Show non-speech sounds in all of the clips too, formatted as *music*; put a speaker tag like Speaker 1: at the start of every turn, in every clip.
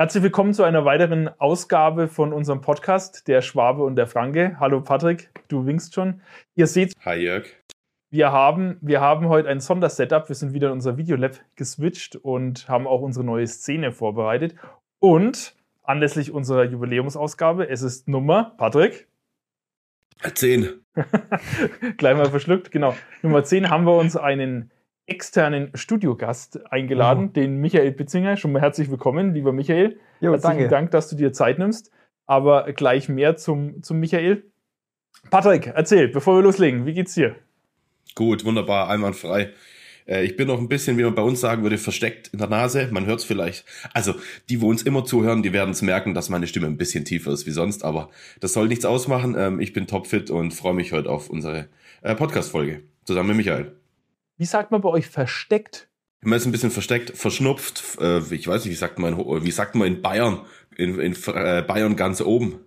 Speaker 1: Herzlich willkommen zu einer weiteren Ausgabe von unserem Podcast, der Schwabe und der Franke. Hallo Patrick, du winkst schon. Ihr seht.
Speaker 2: Hi Jörg.
Speaker 1: Wir haben, wir haben heute ein Sondersetup. Wir sind wieder in unser Videolab geswitcht und haben auch unsere neue Szene vorbereitet. Und anlässlich unserer Jubiläumsausgabe, es ist Nummer, Patrick?
Speaker 2: 10. *laughs*
Speaker 1: Gleich mal verschluckt, genau. Nummer 10 haben wir uns einen externen Studiogast eingeladen, mhm. den Michael Bitzinger. Schon mal herzlich willkommen, lieber Michael.
Speaker 3: Jo,
Speaker 1: Herzlichen
Speaker 3: danke.
Speaker 1: Dank, dass du dir Zeit nimmst. Aber gleich mehr zum, zum Michael. Patrick, erzähl, bevor wir loslegen, wie geht's dir?
Speaker 2: Gut, wunderbar, einwandfrei. Äh, ich bin noch ein bisschen, wie man bei uns sagen würde, versteckt in der Nase. Man hört es vielleicht. Also, die, wo uns immer zuhören, die werden es merken, dass meine Stimme ein bisschen tiefer ist wie sonst. Aber das soll nichts ausmachen. Ähm, ich bin topfit und freue mich heute auf unsere äh, Podcast-Folge zusammen mit Michael.
Speaker 1: Wie sagt man bei euch versteckt?
Speaker 2: Man ist ein bisschen versteckt, verschnupft. Äh, ich weiß nicht, wie sagt man, wie sagt man in Bayern? In, in äh, Bayern ganz oben.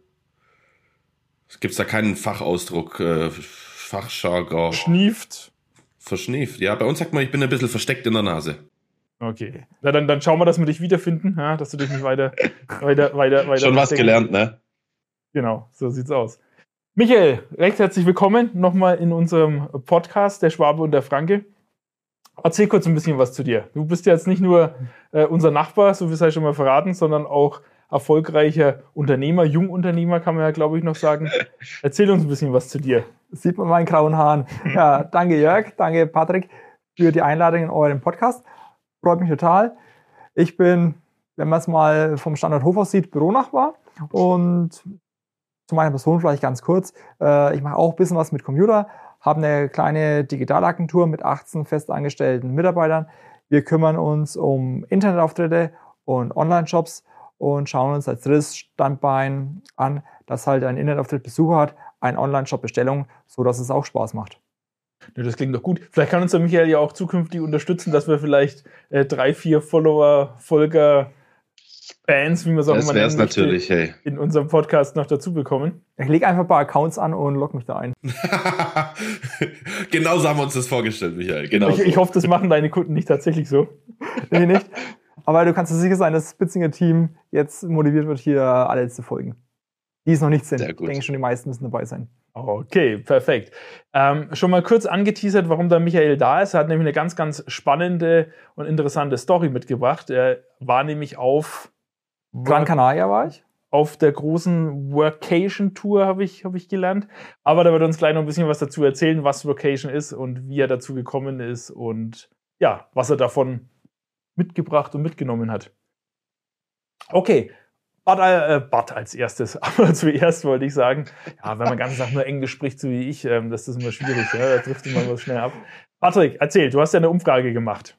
Speaker 2: Es gibt da keinen Fachausdruck, äh, Fachjargon.
Speaker 1: Schnieft.
Speaker 2: Verschnieft. Ja, bei uns sagt man, ich bin ein bisschen versteckt in der Nase.
Speaker 1: Okay. Na, dann, dann schauen wir, dass wir dich wiederfinden, ja, dass du dich nicht weiter, *laughs* weiter, weiter, weiter.
Speaker 2: Schon was gelernt, ne?
Speaker 1: Genau, so sieht's aus. Michael, recht herzlich willkommen nochmal in unserem Podcast, der Schwabe und der Franke. Erzähl kurz ein bisschen was zu dir. Du bist ja jetzt nicht nur äh, unser Nachbar, so wie es ja schon mal verraten, sondern auch erfolgreicher Unternehmer, Jungunternehmer kann man ja, glaube ich, noch sagen. Erzähl uns ein bisschen was zu dir.
Speaker 3: Sieht man meinen grauen Haaren. *laughs* Ja, danke Jörg, danke Patrick für die Einladung in euren Podcast. Freut mich total. Ich bin, wenn man es mal vom Standort Hof aus sieht, Büronachbar und zu meiner Person vielleicht ganz kurz. Äh, ich mache auch ein bisschen was mit Computer, haben eine kleine Digitalagentur mit 18 festangestellten Mitarbeitern. Wir kümmern uns um Internetauftritte und Online-Shops und schauen uns als drittes Standbein an, dass halt ein Internetauftritt Besucher hat, ein Online-Shop-Bestellung, so dass es auch Spaß macht.
Speaker 1: Ja, das klingt doch gut. Vielleicht kann uns der Michael ja auch zukünftig unterstützen, dass wir vielleicht äh, drei, vier Follower, Folger, Fans, wie man es auch immer
Speaker 2: nennt, natürlich, hey.
Speaker 1: in unserem Podcast noch dazu bekommen.
Speaker 3: Ich lege einfach ein paar Accounts an und log mich da ein. *laughs*
Speaker 2: genau so haben wir uns das vorgestellt, Michael. Genau
Speaker 1: ich,
Speaker 2: so.
Speaker 1: ich hoffe, das machen deine Kunden nicht tatsächlich so. *laughs*
Speaker 3: nee, nicht. Aber du kannst dir sicher sein, dass das Spitzinger Team jetzt motiviert wird, hier alle zu folgen. Die es noch nicht sind. Ich denke schon, die meisten müssen dabei sein.
Speaker 1: Okay, perfekt. Ähm, schon mal kurz angeteasert, warum der Michael da ist. Er hat nämlich eine ganz, ganz spannende und interessante Story mitgebracht. Er war nämlich auf
Speaker 3: Gran Canaria war ich.
Speaker 1: Auf der großen Workation-Tour habe ich, hab ich gelernt. Aber da wird uns gleich noch ein bisschen was dazu erzählen, was Workation ist und wie er dazu gekommen ist und ja, was er davon mitgebracht und mitgenommen hat. Okay, Bad, äh, Bad als erstes. *laughs* Aber zuerst wollte ich sagen, ja, wenn man ganz Tag nur Englisch spricht, so wie ich, ähm, das ist immer schwierig. Ja? Da trifft immer was schnell ab. Patrick, erzähl, du hast ja eine Umfrage gemacht.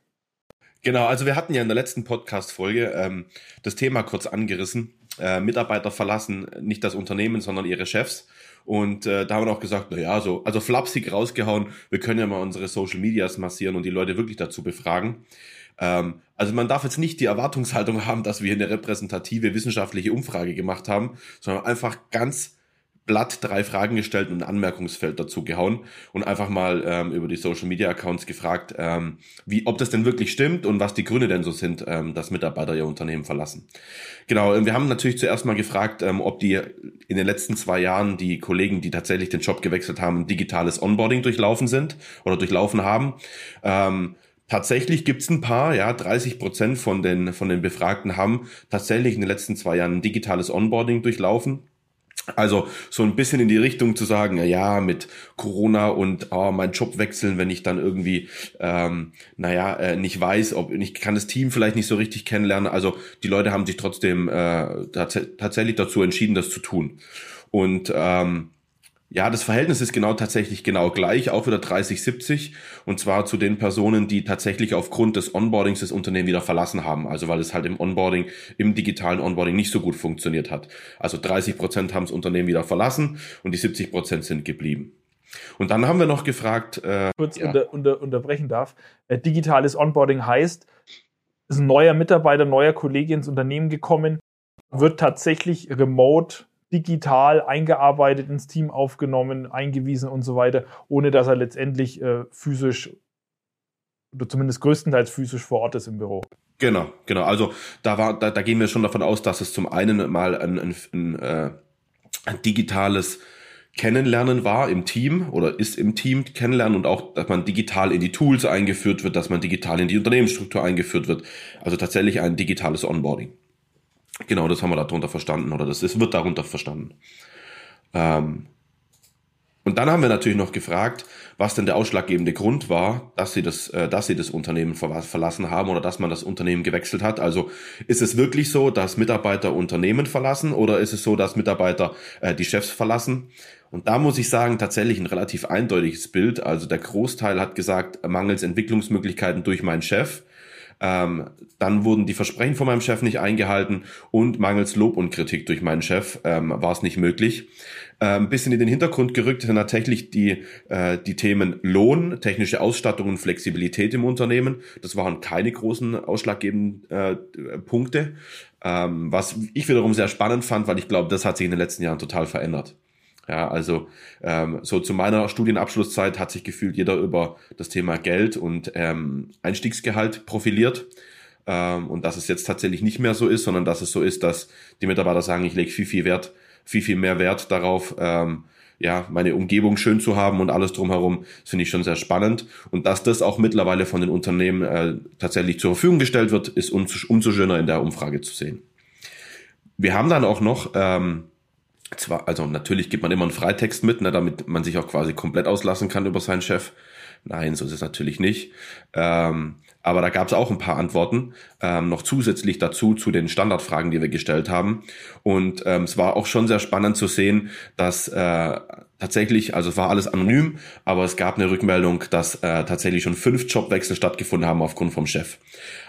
Speaker 2: Genau, also wir hatten ja in der letzten Podcast-Folge ähm, das Thema kurz angerissen. Äh, Mitarbeiter verlassen nicht das Unternehmen, sondern ihre Chefs. Und äh, da haben wir auch gesagt, na ja, so, also flapsig rausgehauen, wir können ja mal unsere Social Medias massieren und die Leute wirklich dazu befragen. Ähm, also man darf jetzt nicht die Erwartungshaltung *laughs* haben, dass wir eine repräsentative wissenschaftliche Umfrage gemacht haben, sondern einfach ganz Blatt drei Fragen gestellt und ein Anmerkungsfeld dazu gehauen und einfach mal ähm, über die Social Media Accounts gefragt, ähm, wie, ob das denn wirklich stimmt und was die Gründe denn so sind, ähm, dass Mitarbeiter ihr Unternehmen verlassen. Genau, wir haben natürlich zuerst mal gefragt, ähm, ob die in den letzten zwei Jahren die Kollegen, die tatsächlich den Job gewechselt haben, digitales Onboarding durchlaufen sind oder durchlaufen haben. Ähm, Tatsächlich gibt's ein paar, ja, 30 Prozent von den, von den Befragten haben tatsächlich in den letzten zwei Jahren ein digitales Onboarding durchlaufen. Also so ein bisschen in die Richtung zu sagen, ja, mit Corona und oh, mein Job wechseln, wenn ich dann irgendwie, ähm, naja, äh, nicht weiß, ob ich kann das Team vielleicht nicht so richtig kennenlernen. Also die Leute haben sich trotzdem äh, tats tatsächlich dazu entschieden, das zu tun. Und ähm, ja, das Verhältnis ist genau tatsächlich genau gleich, auch wieder 30-70. Und zwar zu den Personen, die tatsächlich aufgrund des Onboardings das Unternehmen wieder verlassen haben. Also weil es halt im Onboarding, im digitalen Onboarding nicht so gut funktioniert hat. Also 30 Prozent haben das Unternehmen wieder verlassen und die 70 Prozent sind geblieben. Und dann haben wir noch gefragt.
Speaker 1: Äh, Kurz ja. unter, unter, unterbrechen darf. Äh, digitales Onboarding heißt, ist ein neuer Mitarbeiter, neuer Kollege ins Unternehmen gekommen, wird tatsächlich remote digital eingearbeitet ins Team aufgenommen, eingewiesen und so weiter, ohne dass er letztendlich äh, physisch oder zumindest größtenteils physisch vor Ort ist im Büro.
Speaker 2: Genau, genau. Also da war, da, da gehen wir schon davon aus, dass es zum einen mal ein, ein, ein, äh, ein digitales Kennenlernen war im Team oder ist im Team kennenlernen und auch, dass man digital in die Tools eingeführt wird, dass man digital in die Unternehmensstruktur eingeführt wird. Also tatsächlich ein digitales Onboarding. Genau, das haben wir darunter verstanden oder das ist, wird darunter verstanden. Ähm, und dann haben wir natürlich noch gefragt, was denn der ausschlaggebende Grund war, dass sie das, äh, dass sie das Unternehmen verlassen haben oder dass man das Unternehmen gewechselt hat. Also ist es wirklich so, dass Mitarbeiter Unternehmen verlassen oder ist es so, dass Mitarbeiter äh, die Chefs verlassen? Und da muss ich sagen, tatsächlich ein relativ eindeutiges Bild. Also der Großteil hat gesagt, mangels Entwicklungsmöglichkeiten durch meinen Chef. Ähm, dann wurden die Versprechen von meinem Chef nicht eingehalten und mangels Lob und Kritik durch meinen Chef ähm, war es nicht möglich. Ähm, bisschen in den Hintergrund gerückt sind tatsächlich die, äh, die Themen Lohn, technische Ausstattung und Flexibilität im Unternehmen. Das waren keine großen ausschlaggebenden äh, Punkte. Ähm, was ich wiederum sehr spannend fand, weil ich glaube, das hat sich in den letzten Jahren total verändert. Ja, also ähm, so zu meiner Studienabschlusszeit hat sich gefühlt jeder über das Thema Geld und ähm, Einstiegsgehalt profiliert. Ähm, und dass es jetzt tatsächlich nicht mehr so ist, sondern dass es so ist, dass die Mitarbeiter sagen, ich lege viel, viel Wert, viel, viel mehr Wert darauf, ähm, ja, meine Umgebung schön zu haben und alles drumherum, finde ich schon sehr spannend. Und dass das auch mittlerweile von den Unternehmen äh, tatsächlich zur Verfügung gestellt wird, ist umso, umso schöner in der Umfrage zu sehen. Wir haben dann auch noch ähm, zwar, also natürlich gibt man immer einen Freitext mit, ne, damit man sich auch quasi komplett auslassen kann über seinen Chef. Nein, so ist es natürlich nicht. Ähm, aber da gab es auch ein paar Antworten ähm, noch zusätzlich dazu zu den Standardfragen, die wir gestellt haben. Und ähm, es war auch schon sehr spannend zu sehen, dass äh, tatsächlich, also es war alles anonym, aber es gab eine Rückmeldung, dass äh, tatsächlich schon fünf Jobwechsel stattgefunden haben aufgrund vom Chef.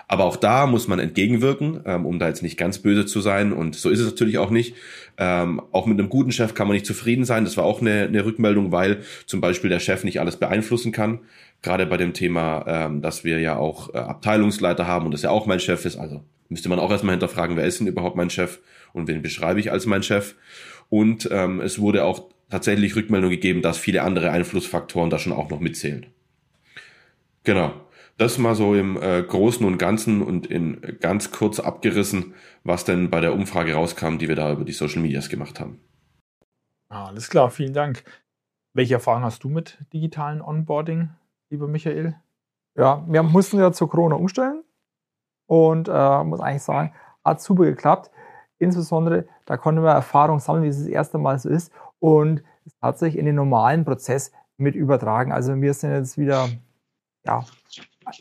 Speaker 2: Aber auch da muss man entgegenwirken, ähm, um da jetzt nicht ganz böse zu sein. Und so ist es natürlich auch nicht. Ähm, auch mit einem guten Chef kann man nicht zufrieden sein. Das war auch eine, eine Rückmeldung, weil zum Beispiel der Chef nicht alles beeinflussen kann. Gerade bei dem Thema, ähm, dass wir ja auch äh, Abteilungsleiter haben und das ja auch mein Chef ist. Also müsste man auch erstmal hinterfragen, wer ist denn überhaupt mein Chef und wen beschreibe ich als mein Chef. Und ähm, es wurde auch tatsächlich Rückmeldung gegeben, dass viele andere Einflussfaktoren da schon auch noch mitzählen. Genau. Das mal so im äh, Großen und Ganzen und in ganz kurz abgerissen, was denn bei der Umfrage rauskam, die wir da über die Social Medias gemacht haben.
Speaker 1: Alles klar, vielen Dank. Welche Erfahrungen hast du mit digitalen Onboarding, lieber Michael?
Speaker 3: Ja, wir mussten ja zur Corona umstellen und äh, muss eigentlich sagen, hat super geklappt. Insbesondere, da konnten wir Erfahrung sammeln, wie es das erste Mal so ist und es hat sich in den normalen Prozess mit übertragen. Also wir sind jetzt wieder ja,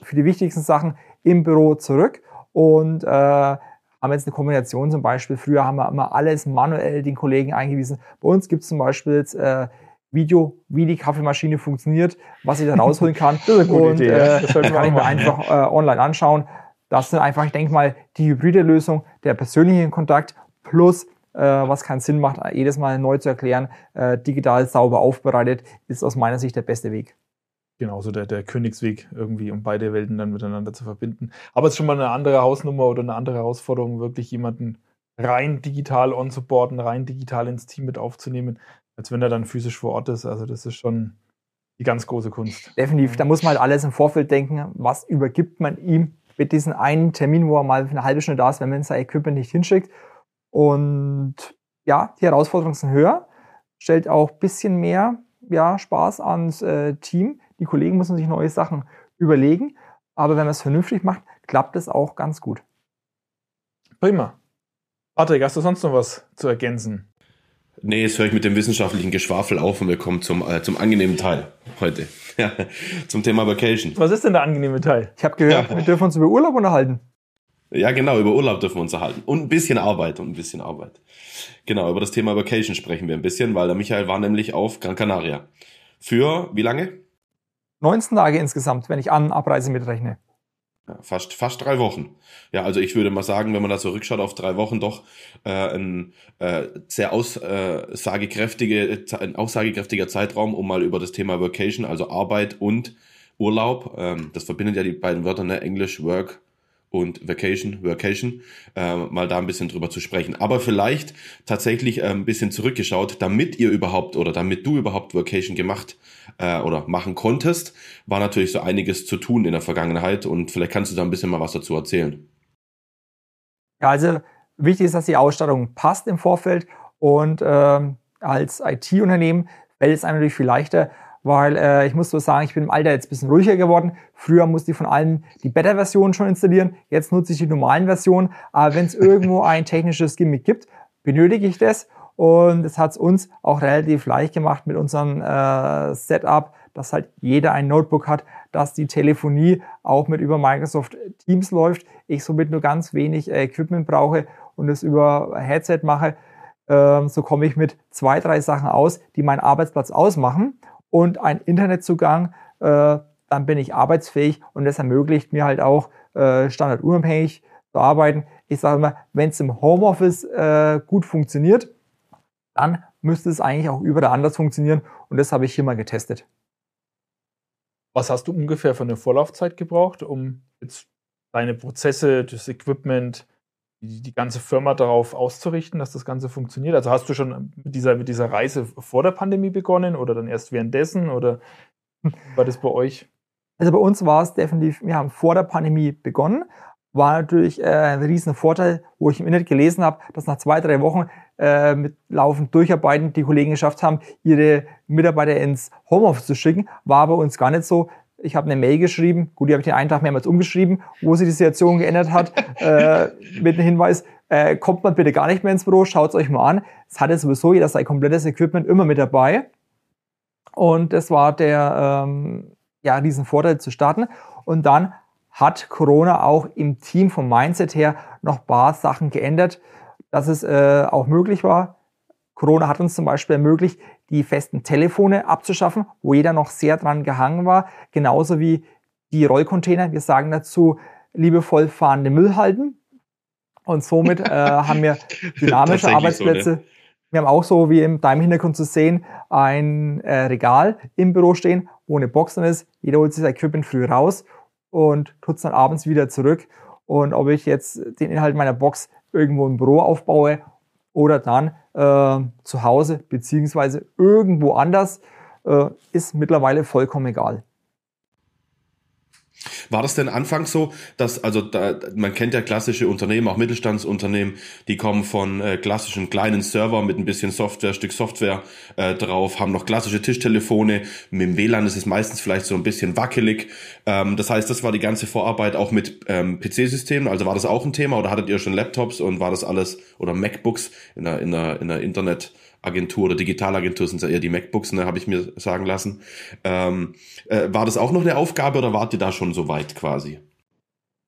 Speaker 3: für die wichtigsten Sachen im Büro zurück und äh, haben jetzt eine Kombination zum Beispiel. Früher haben wir immer alles manuell den Kollegen eingewiesen. Bei uns gibt es zum Beispiel jetzt äh, Video, wie die Kaffeemaschine funktioniert, was ich da rausholen kann. *laughs* das ist eine gute und Idee, äh, das kann ich mir einfach äh, online anschauen. Das sind einfach, ich denke mal, die hybride Lösung, der persönliche Kontakt plus äh, was keinen Sinn macht, jedes Mal neu zu erklären, äh, digital sauber aufbereitet, ist aus meiner Sicht der beste Weg
Speaker 1: genauso der, der Königsweg irgendwie, um beide Welten dann miteinander zu verbinden. Aber es ist schon mal eine andere Hausnummer oder eine andere Herausforderung, wirklich jemanden rein digital on-supporten, rein digital ins Team mit aufzunehmen, als wenn er dann physisch vor Ort ist. Also das ist schon die ganz große Kunst.
Speaker 3: Definitiv. Da muss man halt alles im Vorfeld denken. Was übergibt man ihm mit diesem einen Termin, wo er mal eine halbe Stunde da ist, wenn man sein Equipment nicht hinschickt. Und ja, die Herausforderungen sind höher, stellt auch ein bisschen mehr ja, Spaß ans äh, Team. Die Kollegen müssen sich neue Sachen überlegen. Aber wenn man es vernünftig macht, klappt es auch ganz gut.
Speaker 1: Prima. Patrick, hast du sonst noch was zu ergänzen?
Speaker 2: Nee, jetzt höre ich mit dem wissenschaftlichen Geschwafel auf und wir kommen zum, äh, zum angenehmen Teil heute. *laughs* Ja, zum Thema Vacation.
Speaker 1: Was ist denn der angenehme Teil?
Speaker 3: Ich habe gehört, ja. wir dürfen uns über Urlaub unterhalten.
Speaker 2: Ja, genau, über Urlaub dürfen wir uns unterhalten. Und ein bisschen Arbeit und ein bisschen Arbeit. Genau, über das Thema Vacation sprechen wir ein bisschen, weil der Michael war nämlich auf Gran Canaria. Für wie lange?
Speaker 3: 19 Tage insgesamt, wenn ich An- Abreise mitrechne.
Speaker 2: Fast, fast drei Wochen. Ja, also ich würde mal sagen, wenn man da zurückschaut auf drei Wochen, doch äh, ein äh, sehr aussagekräftige, ein aussagekräftiger Zeitraum, um mal über das Thema Vacation, also Arbeit und Urlaub, ähm, das verbindet ja die beiden Wörter, ne, Englisch, Work und Vacation, Workation, äh, mal da ein bisschen drüber zu sprechen. Aber vielleicht tatsächlich äh, ein bisschen zurückgeschaut, damit ihr überhaupt oder damit du überhaupt Workation gemacht äh, oder machen konntest, war natürlich so einiges zu tun in der Vergangenheit und vielleicht kannst du da ein bisschen mal was dazu erzählen.
Speaker 3: Ja, also wichtig ist, dass die Ausstattung passt im Vorfeld und ähm, als IT-Unternehmen fällt es einem natürlich viel leichter, weil äh, ich muss so sagen, ich bin im Alter jetzt ein bisschen ruhiger geworden. Früher musste ich von allen die Beta-Version schon installieren, jetzt nutze ich die normalen Versionen. Aber wenn es irgendwo ein technisches Gimmick gibt, benötige ich das. Und es hat es uns auch relativ leicht gemacht mit unserem äh, Setup, dass halt jeder ein Notebook hat, dass die Telefonie auch mit über Microsoft Teams läuft. Ich somit nur ganz wenig äh, Equipment brauche und es über Headset mache. Ähm, so komme ich mit zwei, drei Sachen aus, die meinen Arbeitsplatz ausmachen und ein Internetzugang, äh, dann bin ich arbeitsfähig und das ermöglicht mir halt auch äh, standardunabhängig zu arbeiten. Ich sage mal, wenn es im Homeoffice äh, gut funktioniert, dann müsste es eigentlich auch überall anders funktionieren und das habe ich hier mal getestet.
Speaker 1: Was hast du ungefähr für eine Vorlaufzeit gebraucht, um jetzt deine Prozesse, das Equipment, die, die ganze Firma darauf auszurichten, dass das Ganze funktioniert? Also hast du schon mit dieser, mit dieser Reise vor der Pandemie begonnen oder dann erst währenddessen oder war das bei euch?
Speaker 3: Also bei uns war es definitiv, wir haben vor der Pandemie begonnen. War natürlich äh, ein riesen Vorteil, wo ich im Internet gelesen habe, dass nach zwei, drei Wochen äh, mit laufend Durcharbeiten die Kollegen geschafft haben, ihre Mitarbeiter ins Homeoffice zu schicken. War bei uns gar nicht so ich habe eine Mail geschrieben, gut, die habe ich den einen Tag mehrmals umgeschrieben, wo sich die Situation geändert hat, äh, mit dem Hinweis, äh, kommt man bitte gar nicht mehr ins Büro, schaut es euch mal an. Es hatte sowieso jeder sein komplettes Equipment immer mit dabei. Und das war der, ähm, ja, diesen Vorteil zu starten. Und dann hat Corona auch im Team vom Mindset her noch ein paar Sachen geändert, dass es äh, auch möglich war. Corona hat uns zum Beispiel ermöglicht, die festen Telefone abzuschaffen, wo jeder noch sehr dran gehangen war, genauso wie die Rollcontainer. Wir sagen dazu liebevoll fahrende Müllhalden. Und somit äh, *laughs* haben wir dynamische Arbeitsplätze. So, ne? Wir haben auch so, wie in deinem Hintergrund zu sehen, ein äh, Regal im Büro stehen, wo eine Box drin ist. Jeder holt sich sein Equipment früh raus und tut es dann abends wieder zurück. Und ob ich jetzt den Inhalt meiner Box irgendwo im Büro aufbaue oder dann äh, zu Hause beziehungsweise irgendwo anders, äh, ist mittlerweile vollkommen egal.
Speaker 2: War das denn anfangs so, dass, also da, man kennt ja klassische Unternehmen, auch Mittelstandsunternehmen, die kommen von äh, klassischen kleinen Server mit ein bisschen Software, Stück Software äh, drauf, haben noch klassische Tischtelefone, mit dem WLAN ist es meistens vielleicht so ein bisschen wackelig. Ähm, das heißt, das war die ganze Vorarbeit auch mit ähm, PC-Systemen, also war das auch ein Thema oder hattet ihr schon Laptops und war das alles, oder MacBooks in der, in der, in der Internet- Agentur oder Digitalagentur sind ja eher die MacBooks, ne, habe ich mir sagen lassen. Ähm, äh, war das auch noch eine Aufgabe oder wart ihr da schon so weit quasi?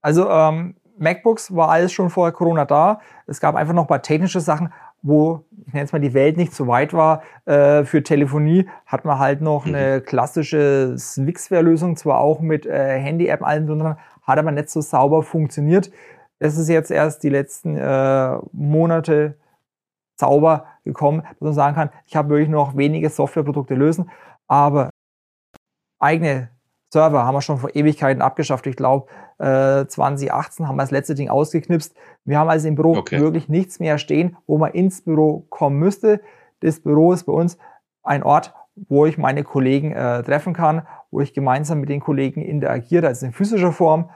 Speaker 3: Also ähm, MacBooks war alles schon vor Corona da. Es gab einfach noch ein paar technische Sachen, wo, ich nenne es mal, die Welt nicht so weit war. Äh, für Telefonie hat man halt noch mhm. eine klassische Swixware-Lösung, zwar auch mit äh, Handy-App allen drin, hat aber nicht so sauber funktioniert. Das ist jetzt erst die letzten äh, Monate Zauber gekommen, dass man sagen kann, ich habe wirklich noch wenige Softwareprodukte lösen, aber eigene Server haben wir schon vor Ewigkeiten abgeschafft. Ich glaube, äh, 2018 haben wir das letzte Ding ausgeknipst. Wir haben also im Büro okay. wirklich nichts mehr stehen, wo man ins Büro kommen müsste. Das Büro ist bei uns ein Ort, wo ich meine Kollegen äh, treffen kann, wo ich gemeinsam mit den Kollegen interagiere, also in physischer Form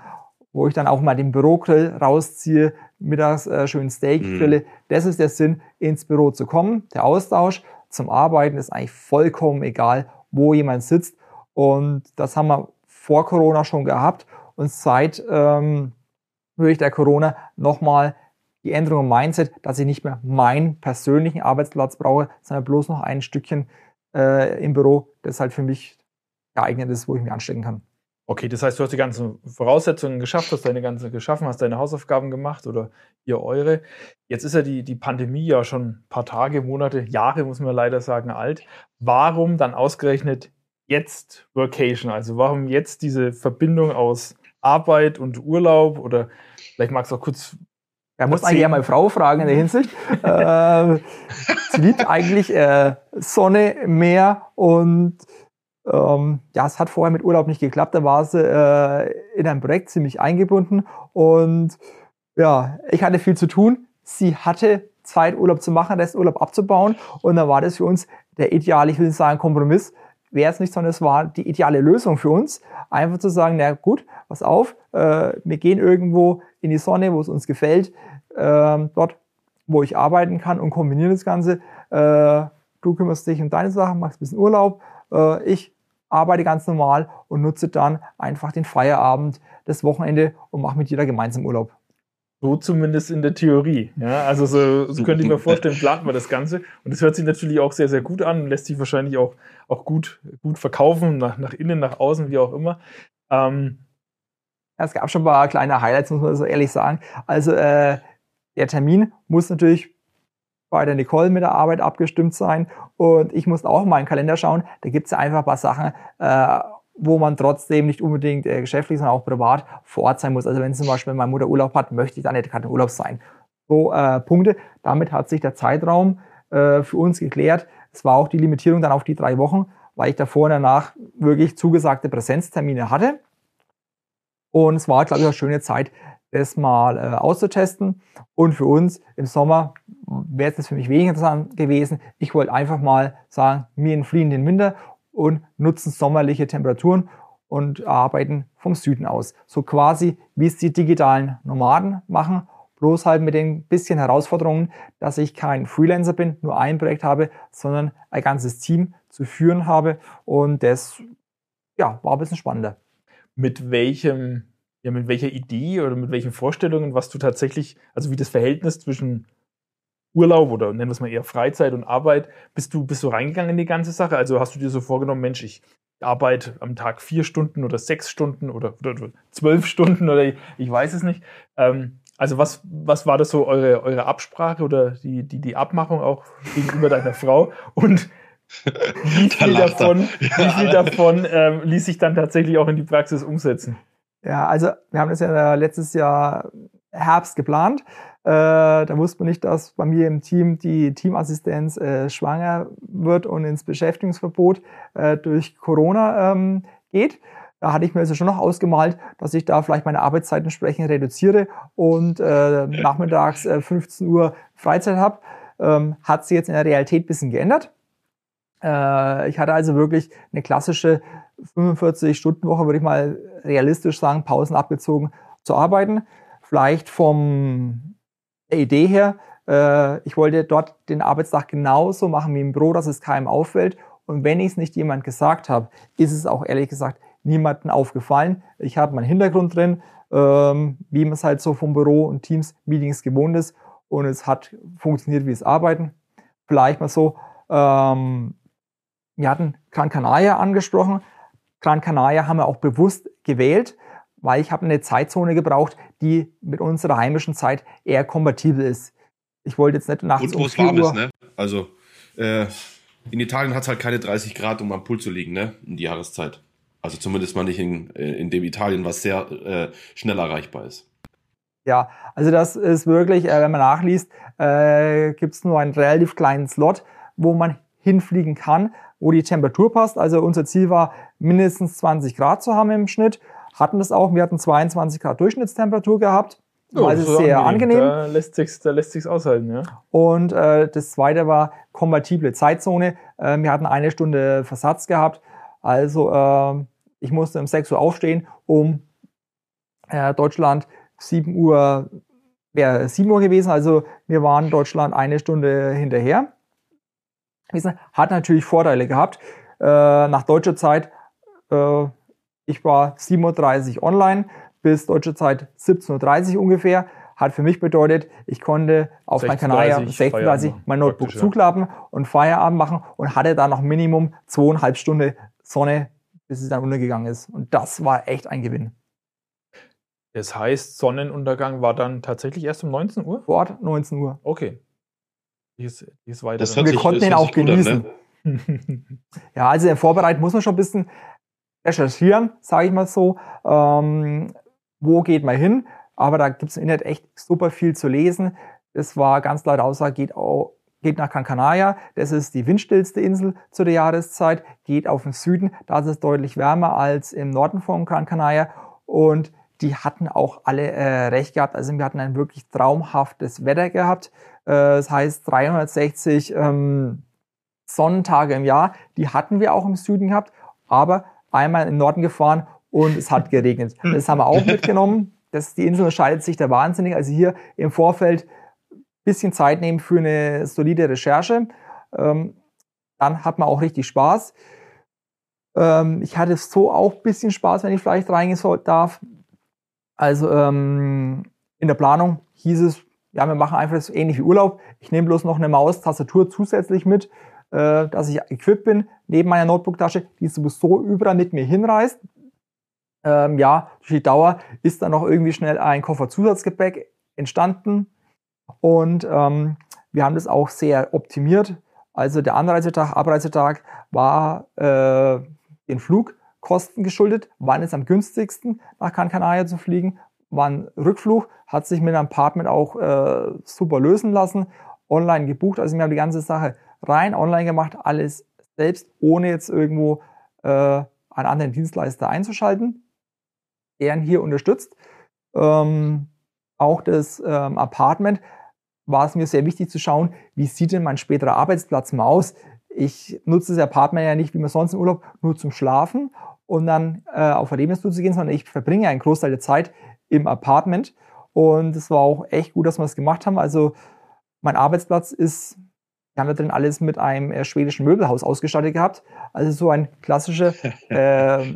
Speaker 3: wo ich dann auch mal den Bürogrill rausziehe, mittags äh, schön Steak mhm. grille. Das ist der Sinn, ins Büro zu kommen. Der Austausch zum Arbeiten ist eigentlich vollkommen egal, wo jemand sitzt. Und das haben wir vor Corona schon gehabt. Und seit ähm, durch der Corona nochmal die Änderung im Mindset, dass ich nicht mehr meinen persönlichen Arbeitsplatz brauche, sondern bloß noch ein Stückchen äh, im Büro, das halt für mich geeignet ist, wo ich mich anstecken kann.
Speaker 1: Okay, das heißt, du hast die ganzen Voraussetzungen geschafft, hast deine ganze geschaffen, hast deine Hausaufgaben gemacht oder ihr eure. Jetzt ist ja die, die Pandemie ja schon ein paar Tage, Monate, Jahre, muss man leider sagen, alt. Warum dann ausgerechnet jetzt Workation? Also warum jetzt diese Verbindung aus Arbeit und Urlaub oder vielleicht magst du auch kurz
Speaker 3: er muss eigentlich ja mal Frau fragen in der Hinsicht. *laughs* äh, sie liebt eigentlich äh, Sonne, Meer und ähm, ja, es hat vorher mit Urlaub nicht geklappt. Da war sie äh, in einem Projekt ziemlich eingebunden und ja, ich hatte viel zu tun. Sie hatte Zeit, Urlaub zu machen, Resturlaub abzubauen und dann war das für uns der ideale, ich will sagen Kompromiss, wäre es nicht, sondern es war die ideale Lösung für uns, einfach zu sagen, na gut, pass auf, äh, wir gehen irgendwo in die Sonne, wo es uns gefällt, äh, dort, wo ich arbeiten kann und kombinieren das Ganze. Äh, du kümmerst dich um deine Sachen, machst ein bisschen Urlaub, äh, ich arbeite ganz normal und nutze dann einfach den Feierabend, das Wochenende und mache mit jeder gemeinsam Urlaub.
Speaker 1: So zumindest in der Theorie. Ja, also so, so könnte ich mir vorstellen, plant man das Ganze. Und es hört sich natürlich auch sehr, sehr gut an und lässt sich wahrscheinlich auch, auch gut, gut verkaufen, nach, nach innen, nach außen, wie auch immer. Ähm,
Speaker 3: ja, es gab schon ein paar kleine Highlights, muss man so ehrlich sagen. Also äh, der Termin muss natürlich bei der Nicole mit der Arbeit abgestimmt sein. Und ich musste auch mal in den Kalender schauen. Da gibt es ja einfach ein paar Sachen, äh, wo man trotzdem nicht unbedingt äh, geschäftlich, sondern auch privat vor Ort sein muss. Also wenn zum Beispiel meine Mutter Urlaub hat, möchte ich da nicht gerade im Urlaub sein. So äh, Punkte. Damit hat sich der Zeitraum äh, für uns geklärt. Es war auch die Limitierung dann auf die drei Wochen, weil ich davor und danach wirklich zugesagte Präsenztermine hatte. Und es war, glaube ich, eine schöne Zeit, das mal äh, auszutesten. Und für uns im Sommer wäre es für mich weniger interessant gewesen. Ich wollte einfach mal sagen, mir entfliehen den Winter und nutzen sommerliche Temperaturen und arbeiten vom Süden aus. So quasi, wie es die digitalen Nomaden machen, bloß halt mit den bisschen Herausforderungen, dass ich kein Freelancer bin, nur ein Projekt habe, sondern ein ganzes Team zu führen habe und das ja, war ein bisschen spannender.
Speaker 1: Mit welchem, ja, mit welcher Idee oder mit welchen Vorstellungen, was du tatsächlich, also wie das Verhältnis zwischen Urlaub oder nennen wir es mal eher Freizeit und Arbeit, bist du, bist du reingegangen in die ganze Sache? Also hast du dir so vorgenommen, Mensch, ich arbeite am Tag vier Stunden oder sechs Stunden oder, oder, oder zwölf Stunden oder ich, ich weiß es nicht. Ähm, also was, was war das so eure, eure Absprache oder die, die, die Abmachung auch gegenüber deiner Frau? Und wie *laughs* viel da davon, ja. wie viel davon ähm, ließ sich dann tatsächlich auch in die Praxis umsetzen?
Speaker 3: Ja, also wir haben das ja letztes Jahr Herbst geplant. Äh, da wusste man nicht, dass bei mir im Team die Teamassistenz äh, schwanger wird und ins Beschäftigungsverbot äh, durch Corona ähm, geht. Da hatte ich mir also schon noch ausgemalt, dass ich da vielleicht meine Arbeitszeit entsprechend reduziere und äh, nachmittags äh, 15 Uhr Freizeit habe. Ähm, hat sich jetzt in der Realität ein bisschen geändert. Äh, ich hatte also wirklich eine klassische 45-Stunden-Woche, würde ich mal realistisch sagen, Pausen abgezogen zu arbeiten. Vielleicht vom Idee her, äh, ich wollte dort den Arbeitstag genauso machen wie im Büro, dass es keinem auffällt. Und wenn ich es nicht jemand gesagt habe, ist es auch ehrlich gesagt niemandem aufgefallen. Ich habe meinen Hintergrund drin, ähm, wie man es halt so vom Büro und Teams Meetings gewohnt ist. Und es hat funktioniert wie es Arbeiten. Vielleicht mal so, ähm, wir hatten Gran Canaria angesprochen. Gran Canaria haben wir auch bewusst gewählt, weil ich habe eine Zeitzone gebraucht, die mit unserer heimischen Zeit eher kompatibel ist. Ich wollte jetzt nicht nachts
Speaker 2: Und wo es warm ist, ne? Also äh, in Italien hat es halt keine 30 Grad, um am Pool zu liegen, ne? In die Jahreszeit. Also zumindest mal nicht in, äh, in dem Italien, was sehr äh, schnell erreichbar ist.
Speaker 3: Ja, also das ist wirklich, äh, wenn man nachliest, äh, gibt es nur einen relativ kleinen Slot, wo man hinfliegen kann, wo die Temperatur passt. Also unser Ziel war, mindestens 20 Grad zu haben im Schnitt hatten das auch. Wir hatten 22 Grad Durchschnittstemperatur gehabt. Oh, das ist sehr angenehm.
Speaker 1: Da lässt sich's, da lässt sich's aushalten, ja.
Speaker 3: Und äh, das zweite war kompatible Zeitzone. Äh, wir hatten eine Stunde Versatz gehabt. Also äh, ich musste um 6 Uhr aufstehen, um äh, Deutschland 7 Uhr wäre 7 Uhr gewesen. Also wir waren Deutschland eine Stunde hinterher. Hat natürlich Vorteile gehabt. Äh, nach deutscher Zeit äh, ich war 7.30 Uhr online bis deutsche Zeit 17.30 Uhr ungefähr. Hat für mich bedeutet, ich konnte auf mein Kanal 16.30 mein Notebook zuklappen und Feierabend machen und hatte da noch Minimum zweieinhalb Stunden Sonne, bis es dann untergegangen ist. Und das war echt ein Gewinn.
Speaker 1: Das heißt, Sonnenuntergang war dann tatsächlich erst um 19 Uhr?
Speaker 3: Vor Ort 19 Uhr.
Speaker 1: Okay.
Speaker 3: Die ist, die ist weiter. Das wir sich, konnten ihn auch genießen. An, ne? *laughs* ja, also in Vorbereitung muss man schon ein bisschen recherchieren, sage ich mal so. Ähm, wo geht man hin? Aber da gibt es im Internet echt super viel zu lesen. Es war ganz laut Aussage, geht auch geht nach Gran Canaria, das ist die windstillste Insel zu der Jahreszeit, geht auf den Süden, da ist es deutlich wärmer als im Norden von Gran Canaria und die hatten auch alle äh, recht gehabt. Also wir hatten ein wirklich traumhaftes Wetter gehabt. Äh, das heißt 360 ähm, Sonnentage im Jahr, die hatten wir auch im Süden gehabt, aber einmal im Norden gefahren und es hat geregnet. Das haben wir auch mitgenommen. Das, die Insel unterscheidet sich da wahnsinnig. Also hier im Vorfeld bisschen Zeit nehmen für eine solide Recherche. Ähm, dann hat man auch richtig Spaß. Ähm, ich hatte so auch ein bisschen Spaß, wenn ich vielleicht reingehen darf. Also ähm, in der Planung hieß es, ja, wir machen einfach das ähnlich wie Urlaub. Ich nehme bloß noch eine Maustastatur zusätzlich mit, äh, dass ich equipped bin, neben meiner Notebook-Tasche, die sowieso überall mit mir hinreist. Ähm, ja, durch die Dauer ist dann noch irgendwie schnell ein Koffer Zusatzgepäck entstanden. Und ähm, wir haben das auch sehr optimiert. Also der Anreisetag, Abreisetag war äh, den Flugkosten geschuldet. Wann ist am günstigsten nach Gran zu fliegen? Wann Rückflug? Hat sich mit einem Apartment auch äh, super lösen lassen. Online gebucht. Also wir haben die ganze Sache rein online gemacht. Alles selbst, ohne jetzt irgendwo äh, einen anderen Dienstleister einzuschalten. Ehren hier unterstützt. Ähm, auch das ähm, Apartment war es mir sehr wichtig zu schauen, wie sieht denn mein späterer Arbeitsplatz mal aus. Ich nutze das Apartment ja nicht wie man sonst im Urlaub nur zum Schlafen und dann äh, auf Erlebnistour zu gehen, sondern ich verbringe einen Großteil der Zeit im Apartment. Und es war auch echt gut, dass wir das gemacht haben. Also mein Arbeitsplatz ist, wir haben da drin alles mit einem äh, schwedischen Möbelhaus ausgestattet gehabt. Also so ein klassischer *laughs* äh,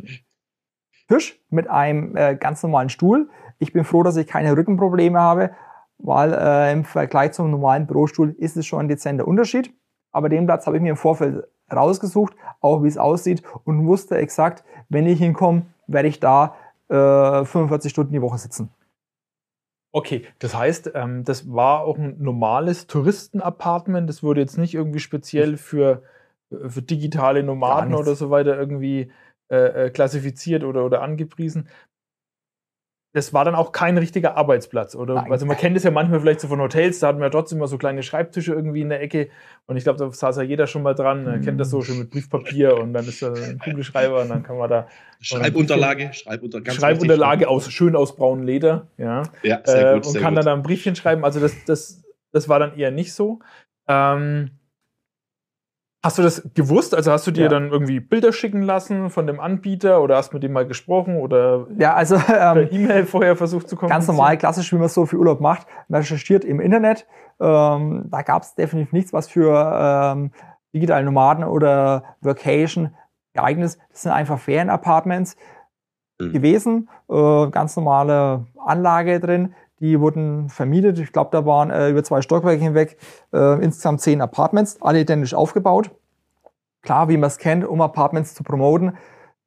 Speaker 3: Tisch mit einem äh, ganz normalen Stuhl. Ich bin froh, dass ich keine Rückenprobleme habe weil äh, im Vergleich zum normalen Bürostuhl ist es schon ein dezenter Unterschied. Aber den Platz habe ich mir im Vorfeld rausgesucht, auch wie es aussieht und wusste exakt, wenn ich hinkomme, werde ich da äh, 45 Stunden die Woche sitzen.
Speaker 1: Okay, das heißt, ähm, das war auch ein normales Touristenapartment. Das wurde jetzt nicht irgendwie speziell für, für digitale Nomaden oder so weiter irgendwie äh, äh, klassifiziert oder, oder angepriesen das war dann auch kein richtiger Arbeitsplatz, oder? Nein. Also man kennt es ja manchmal vielleicht so von Hotels, da hatten wir ja trotzdem immer so kleine Schreibtische irgendwie in der Ecke und ich glaube, da saß ja jeder schon mal dran, mhm. kennt das so schon mit Briefpapier und dann ist da ein Kugelschreiber und dann kann man da
Speaker 2: Schreibunterlage, Schreibunter,
Speaker 1: Schreibunterlage aus schön aus braunem Leder, ja, ja sehr gut, äh, und sehr kann gut. dann da ein Briefchen schreiben. Also das, das, das war dann eher nicht so. Ähm, Hast du das gewusst? Also hast du dir ja. dann irgendwie Bilder schicken lassen von dem Anbieter oder hast mit dem mal gesprochen oder
Speaker 3: ja, also *laughs* ähm,
Speaker 1: E-Mail vorher versucht zu kommen?
Speaker 3: Ganz normal, klassisch, wie man es so für Urlaub macht. Man recherchiert im Internet. Ähm, da gab es definitiv nichts, was für ähm, digitale Nomaden oder Vacation geeignet ist. Das sind einfach Ferienapartments mhm. gewesen. Äh, ganz normale Anlage drin. Die wurden vermietet. Ich glaube, da waren äh, über zwei Stockwerke hinweg äh, insgesamt zehn Apartments, alle identisch aufgebaut. Klar, wie man es kennt, um Apartments zu promoten,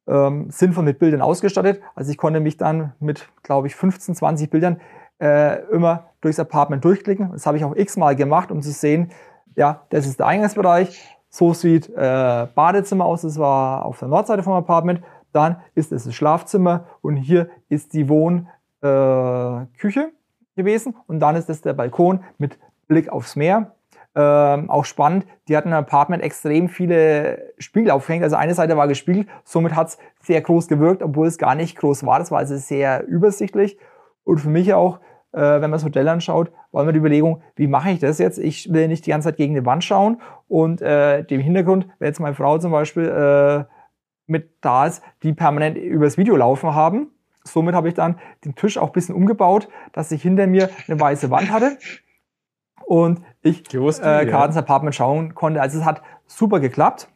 Speaker 3: ähm, sinnvoll mit Bildern ausgestattet. Also ich konnte mich dann mit, glaube ich, 15, 20 Bildern äh, immer durchs Apartment durchklicken. Das habe ich auch x-mal gemacht, um zu sehen, ja, das ist der Eingangsbereich. So sieht äh, Badezimmer aus. Das war auf der Nordseite vom Apartment. Dann ist es das Schlafzimmer und hier ist die Wohnküche. Äh, gewesen. Und dann ist es der Balkon mit Blick aufs Meer. Ähm, auch spannend, die hatten im Apartment extrem viele Spiegel aufgehängt. Also eine Seite war gespiegelt, somit hat es sehr groß gewirkt, obwohl es gar nicht groß war. Das war also sehr übersichtlich. Und für mich auch, äh, wenn man das Hotel anschaut, war immer die Überlegung, wie mache ich das jetzt? Ich will nicht die ganze Zeit gegen die Wand schauen und äh, dem Hintergrund, wenn jetzt meine Frau zum Beispiel äh, mit da ist, die permanent übers Video laufen haben, Somit habe ich dann den Tisch auch ein bisschen umgebaut, dass ich hinter mir eine weiße Wand hatte und ich Gewusst, äh, ja. Apartment schauen konnte. Also es hat super geklappt.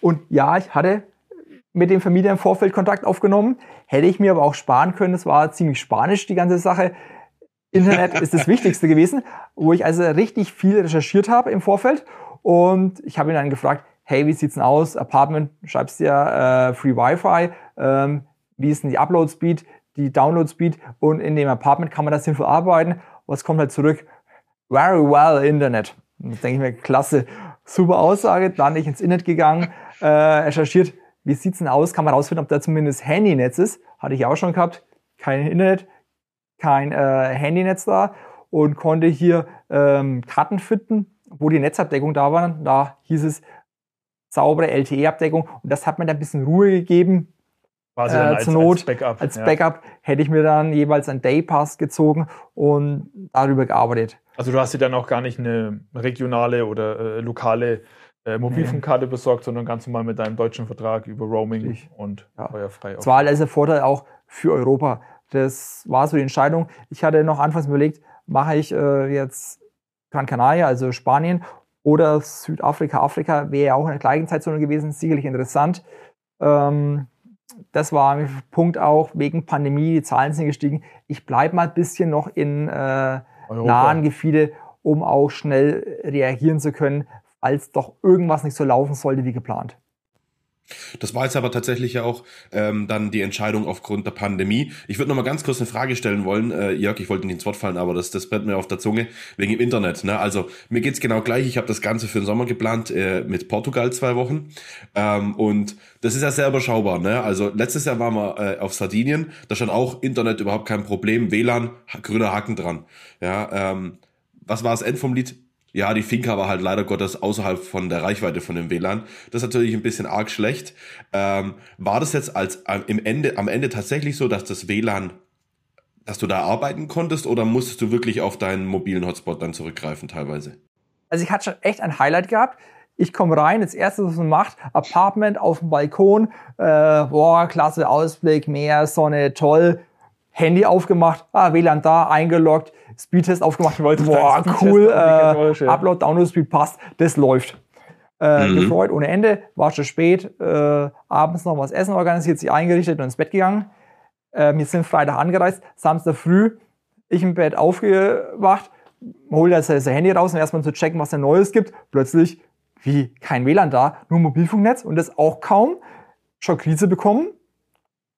Speaker 3: Und ja, ich hatte mit dem Vermieter im Vorfeld Kontakt aufgenommen, hätte ich mir aber auch sparen können. Es war ziemlich spanisch, die ganze Sache. Internet ist das *laughs* Wichtigste gewesen, wo ich also richtig viel recherchiert habe im Vorfeld. Und ich habe ihn dann gefragt, hey, wie sieht's denn aus? Apartment, schreibst dir äh, Free Wi-Fi, ähm, wie ist denn die Upload-Speed, die Download-Speed und in dem Apartment kann man das sinnvoll arbeiten. Was kommt halt zurück? Very well Internet. Das denke ich mir, klasse, super Aussage. Dann ich ins Internet gegangen, äh, recherchiert, wie sieht's denn aus? Kann man rausfinden, ob da zumindest Handynetz ist? Hatte ich auch schon gehabt. Kein Internet, kein äh, Handynetz da und konnte hier ähm, Karten finden wo die Netzabdeckung da war, da hieß es saubere LTE-Abdeckung und das hat mir dann ein bisschen Ruhe gegeben.
Speaker 1: Quasi
Speaker 3: Äh,
Speaker 1: als,
Speaker 3: zur Not,
Speaker 1: als Backup.
Speaker 3: Als
Speaker 1: ja.
Speaker 3: Backup hätte ich mir dann jeweils einen Daypass gezogen und darüber gearbeitet.
Speaker 1: Also du hast dir dann auch gar nicht eine regionale oder äh, lokale äh, Mobilfunkkarte besorgt, sondern ganz normal mit deinem deutschen Vertrag über Roaming
Speaker 3: Richtig.
Speaker 1: und
Speaker 3: Ja.
Speaker 1: feuerfrei.
Speaker 3: Das war also der Vorteil auch für Europa. Das war so die Entscheidung. Ich hatte noch anfangs überlegt, mache ich äh, jetzt Gran Canaria, also Spanien, oder Südafrika. Afrika wäre ja auch in der gleichen Zeitzone gewesen, sicherlich interessant. Ähm, das war ein Punkt auch wegen Pandemie, die Zahlen sind gestiegen. Ich bleibe mal ein bisschen noch in äh, nahen Gebiete, um auch schnell reagieren zu können, falls doch irgendwas nicht so laufen sollte wie geplant.
Speaker 2: Das war jetzt aber tatsächlich ja auch ähm, dann die Entscheidung aufgrund der Pandemie. Ich würde noch mal ganz kurz eine Frage stellen wollen. Äh, Jörg, ich wollte nicht ins Wort fallen, aber das, das brennt mir auf der Zunge wegen dem Internet. Ne? Also mir geht's genau gleich. Ich habe das Ganze für den Sommer geplant äh, mit Portugal zwei Wochen. Ähm, und das ist ja sehr überschaubar. Ne? Also letztes Jahr waren wir äh, auf Sardinien. Da stand auch Internet überhaupt kein Problem. WLAN, grüner Haken dran. Ja, ähm, was war das End vom Lied? Ja, die Finca war halt leider Gottes außerhalb von der Reichweite von dem WLAN. Das ist natürlich ein bisschen arg schlecht. Ähm, war das jetzt als am- im Ende, am Ende tatsächlich so, dass das WLAN, dass du da arbeiten konntest oder musstest du wirklich auf deinen mobilen Hotspot dann zurückgreifen teilweise?
Speaker 3: Also ich hatte schon echt ein Highlight gehabt. Ich komme rein, das erste, was man macht, Apartment auf dem Balkon, äh, boah, klasse Ausblick, Meer, Sonne, toll. Handy aufgemacht, ah, WLAN da, eingeloggt, Speedtest aufgemacht,
Speaker 1: wollte
Speaker 3: boah, cool, äh. Upload, Download Speed passt, das läuft. Äh,
Speaker 2: Mhm.
Speaker 3: Gefreut ohne Ende, war schon spät, äh, abends noch was Essen organisiert, sich eingerichtet und ins Bett gegangen. Äh, wir sind Freitag angereist, Samstag früh, ich im Bett aufgewacht, hol das, das Handy raus und erstmal zu checken, was da Neues gibt. Plötzlich, wie, kein WLAN da, nur Mobilfunknetz und das auch kaum. Schon Krise bekommen.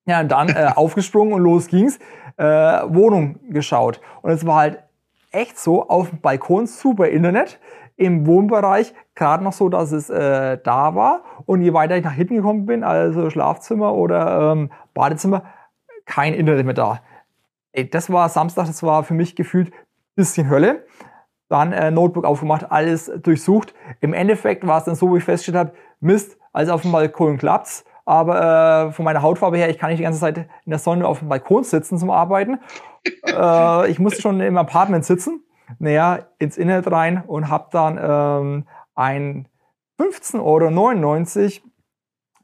Speaker 3: Ja, und dann äh, *laughs* aufgesprungen und los ging's. Äh, Wohnung geschaut. Und es war halt echt so, auf dem Balkon super Internet. Im Wohnbereich gerade noch so, dass es äh, da war. Und je weiter ich nach hinten gekommen bin, also Schlafzimmer oder ähm, Badezimmer, kein Internet mehr da. Ey, das war Samstag, das war für mich gefühlt bisschen Hölle. Dann äh, Notebook aufgemacht, alles durchsucht. Im Endeffekt war es dann so, wie ich festgestellt habe, Mist, also auf dem Balkon klappt's. Aber äh, von meiner Hautfarbe her, ich kann nicht die ganze Zeit in der Sonne auf dem Balkon sitzen zum Arbeiten. *laughs* äh, ich musste schon im Apartment sitzen. Naja, ins Internet rein und habe dann ähm, ein 15,99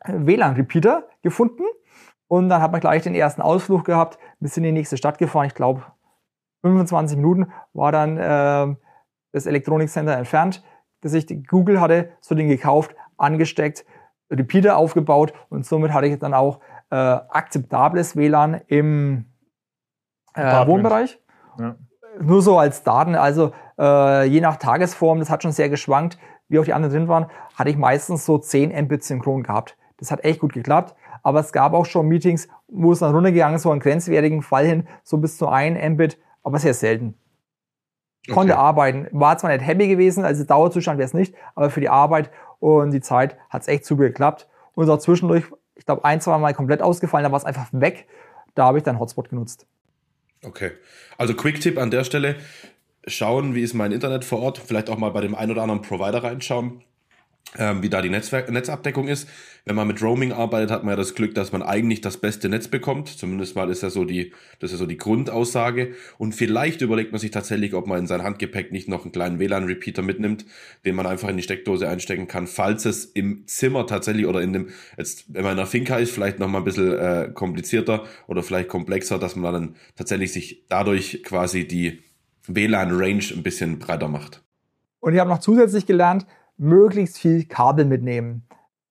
Speaker 3: Euro WLAN-Repeater gefunden. Und dann hat man gleich den ersten Ausflug gehabt. Wir sind in die nächste Stadt gefahren. Ich glaube, 25 Minuten war dann äh, das Elektronikcenter entfernt, das ich Google hatte, so den gekauft, angesteckt, Repeater aufgebaut und somit hatte ich dann auch äh, akzeptables WLAN im äh. Wohnbereich.
Speaker 1: Ja.
Speaker 3: Nur so als Daten, also äh, je nach Tagesform, das hat schon sehr geschwankt, wie auch die anderen drin waren, hatte ich meistens so 10 Mbit synchron gehabt. Das hat echt gut geklappt, aber es gab auch schon Meetings, wo es dann runtergegangen ist, so einen grenzwertigen Fall hin, so bis zu 1 Mbit, aber sehr selten. Konnte
Speaker 2: Okay.
Speaker 3: arbeiten. War zwar nicht happy gewesen, also Dauerzustand wäre es nicht, aber für die Arbeit und die Zeit hat es echt super geklappt. Und auch zwischendurch, ich glaube, ein, zwei Mal komplett ausgefallen, da war es einfach weg. Da habe ich dann Hotspot genutzt.
Speaker 2: Okay. Also Quick-Tipp an der Stelle. Schauen, wie ist mein Internet vor Ort. Vielleicht auch mal bei dem einen oder anderen Provider reinschauen, ähm, wie da die Netzwerk Netzabdeckung ist. Wenn man mit Roaming arbeitet, hat man ja das Glück, dass man eigentlich das beste Netz bekommt. Zumindest mal ist ja so die, das ist so die Grundaussage. Und vielleicht überlegt man sich tatsächlich, ob man in sein Handgepäck nicht noch einen kleinen WLAN-Repeater mitnimmt, den man einfach in die Steckdose einstecken kann, falls es im Zimmer tatsächlich oder in dem, jetzt, wenn man in einer Finca ist, vielleicht noch ein bisschen äh, komplizierter oder vielleicht komplexer, dass man dann tatsächlich sich dadurch quasi die WLAN-Range ein bisschen breiter macht.
Speaker 3: Und ich habe noch zusätzlich gelernt, möglichst viel Kabel mitnehmen.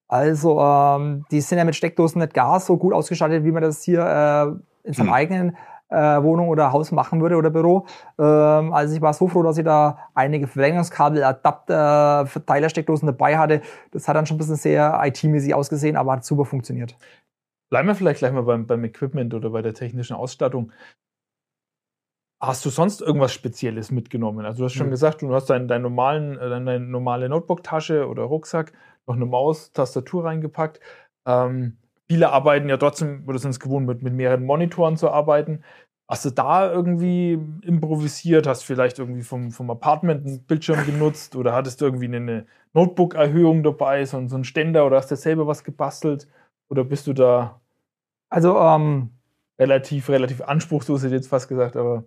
Speaker 3: Also ähm, die sind ja mit Steckdosen nicht gar so gut ausgestattet, wie man das hier äh, in seinem
Speaker 2: Hm.
Speaker 3: eigenen äh, Wohnung oder Haus machen würde oder Büro. Ähm, also ich war so froh, dass ich da einige Verlängerungskabel, Adapter, Verteilersteckdosen dabei hatte. Das hat dann schon ein bisschen sehr IT-mäßig ausgesehen, aber hat super funktioniert.
Speaker 1: Bleiben wir vielleicht gleich mal beim, beim Equipment oder bei der technischen Ausstattung. Hast du sonst irgendwas Spezielles mitgenommen? Also du hast schon
Speaker 3: Nö.
Speaker 1: gesagt, du hast deinen, deinen normalen, äh, deine normale Notebook-Tasche oder Rucksack, noch eine Maus, Tastatur reingepackt. Ähm, viele arbeiten ja trotzdem, oder sind es gewohnt, mit, mit mehreren Monitoren zu arbeiten. Hast du da irgendwie improvisiert? Hast vielleicht irgendwie vom, vom Apartment einen Bildschirm genutzt oder hattest du irgendwie eine Notebook-Erhöhung dabei, so, so einen Ständer oder hast du selber was gebastelt? Oder bist du da
Speaker 3: Also ähm,
Speaker 1: relativ, relativ anspruchslos, hätte ich jetzt fast gesagt, aber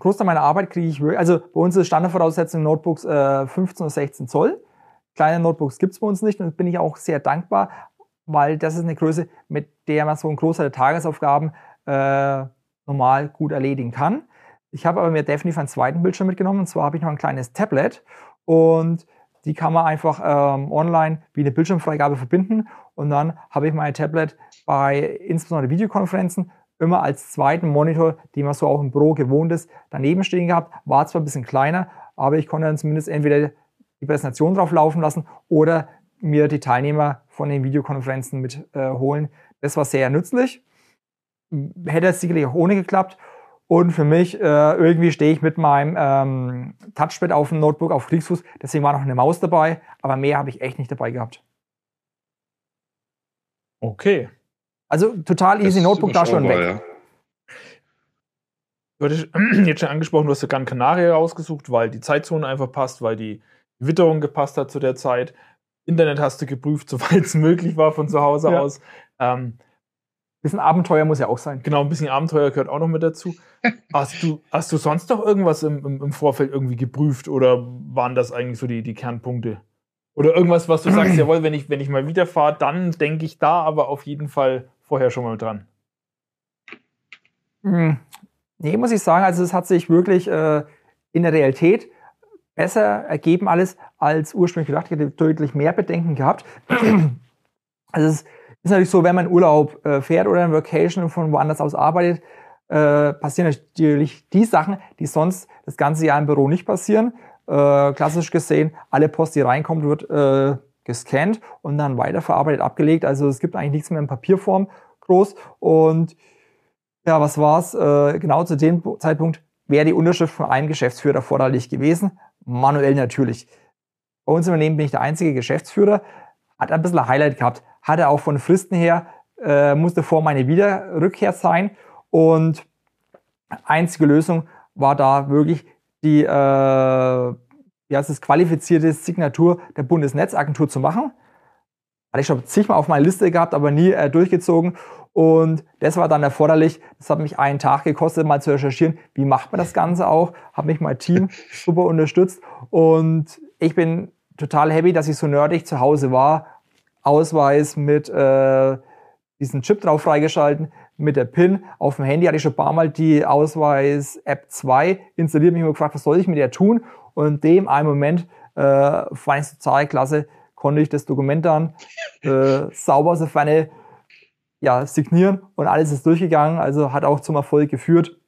Speaker 3: Großteil meiner Arbeit kriege ich wirklich, also bei uns ist Standardvoraussetzung Notebooks äh, 15 oder 16 Zoll. Kleine Notebooks gibt es bei uns nicht und bin ich auch sehr dankbar, weil das ist eine Größe, mit der man so einen Großteil der Tagesaufgaben äh, normal gut erledigen kann. Ich habe aber mir definitiv einen zweiten Bildschirm mitgenommen und zwar habe ich noch ein kleines Tablet und die kann man einfach ähm, online wie eine Bildschirmfreigabe verbinden und dann habe ich mein Tablet bei insbesondere Videokonferenzen immer als zweiten Monitor, den man so auch im Büro gewohnt ist, daneben stehen gehabt. War zwar ein bisschen kleiner, aber ich konnte dann zumindest entweder die Präsentation drauf laufen lassen oder mir die Teilnehmer von den Videokonferenzen mit äh. Das war sehr nützlich. Hätte es sicherlich auch ohne geklappt. Und für mich, äh, irgendwie stehe ich mit meinem ähm, Touchpad auf dem Notebook auf Kriegsfuß. Deswegen war noch eine Maus dabei, aber mehr habe ich echt nicht dabei gehabt.
Speaker 1: okay.
Speaker 3: Also total easy Notebook da schon weg.
Speaker 2: ja.
Speaker 1: Du hattest *clears throat* jetzt schon angesprochen, du hast ja Gran Canaria rausgesucht, weil die Zeitzone einfach passt, weil die Witterung gepasst hat zu der Zeit. Internet hast du geprüft, *laughs* soweit es möglich war von zu Hause
Speaker 3: Ja.
Speaker 1: aus. Ähm,
Speaker 3: Bisschen Abenteuer muss ja auch sein.
Speaker 1: genau, ein bisschen Abenteuer gehört auch noch mit dazu. *laughs* Hast du, hast du sonst noch irgendwas im, im, im Vorfeld irgendwie geprüft oder waren das eigentlich so die, die Kernpunkte? Oder irgendwas, was du sagst, *clears throat* jawohl, wenn ich, wenn ich mal wieder fahre, dann denke ich da aber auf jeden Fall vorher schon mal dran.
Speaker 3: Hm. Nee, muss ich sagen, also es hat sich wirklich äh, in der Realität besser ergeben alles als ursprünglich gedacht. Ich hätte deutlich mehr Bedenken gehabt. *clears throat* Also es ist natürlich so, wenn man Urlaub äh, fährt oder in Vacation und von woanders aus arbeitet, äh, passieren natürlich die Sachen, die sonst das ganze Jahr im Büro nicht passieren. Äh, klassisch gesehen, alle Post, die reinkommt, wird äh, gescannt und dann weiterverarbeitet, abgelegt. Also es gibt eigentlich nichts mehr in Papierform groß. Und ja, was war's? Äh, genau zu dem Zeitpunkt wäre die Unterschrift von einem Geschäftsführer erforderlich gewesen. Manuell natürlich. Bei uns im Unternehmen bin ich der einzige Geschäftsführer. Hat ein bisschen ein Highlight gehabt. Hatte auch von Fristen her, äh, musste vor meine Wiederrückkehr sein. Und einzige Lösung war da wirklich die, äh, wie heißt es, qualifizierte Signatur der Bundesnetzagentur zu machen. Hatte ich schon zigmal auf meiner Liste gehabt, aber nie äh, durchgezogen. Und das war dann erforderlich. Das hat mich einen Tag gekostet, mal zu recherchieren, wie macht man das Ganze auch. Habe mich mein Team *laughs* super unterstützt. Und ich bin total happy, dass ich so nerdig zu Hause war. Ausweis mit äh, diesen Chip drauf freigeschalten, mit der PIN. Auf dem Handy hatte ich schon ein paar Mal die Ausweis-App 2 installiert, mich immer gefragt, was soll ich mit der tun? Und in dem einen Moment äh, fand ich es total klasse, konnte ich das Dokument dann äh, *laughs* sauber der Ferne ja, signieren und alles ist durchgegangen, also hat auch zum Erfolg geführt.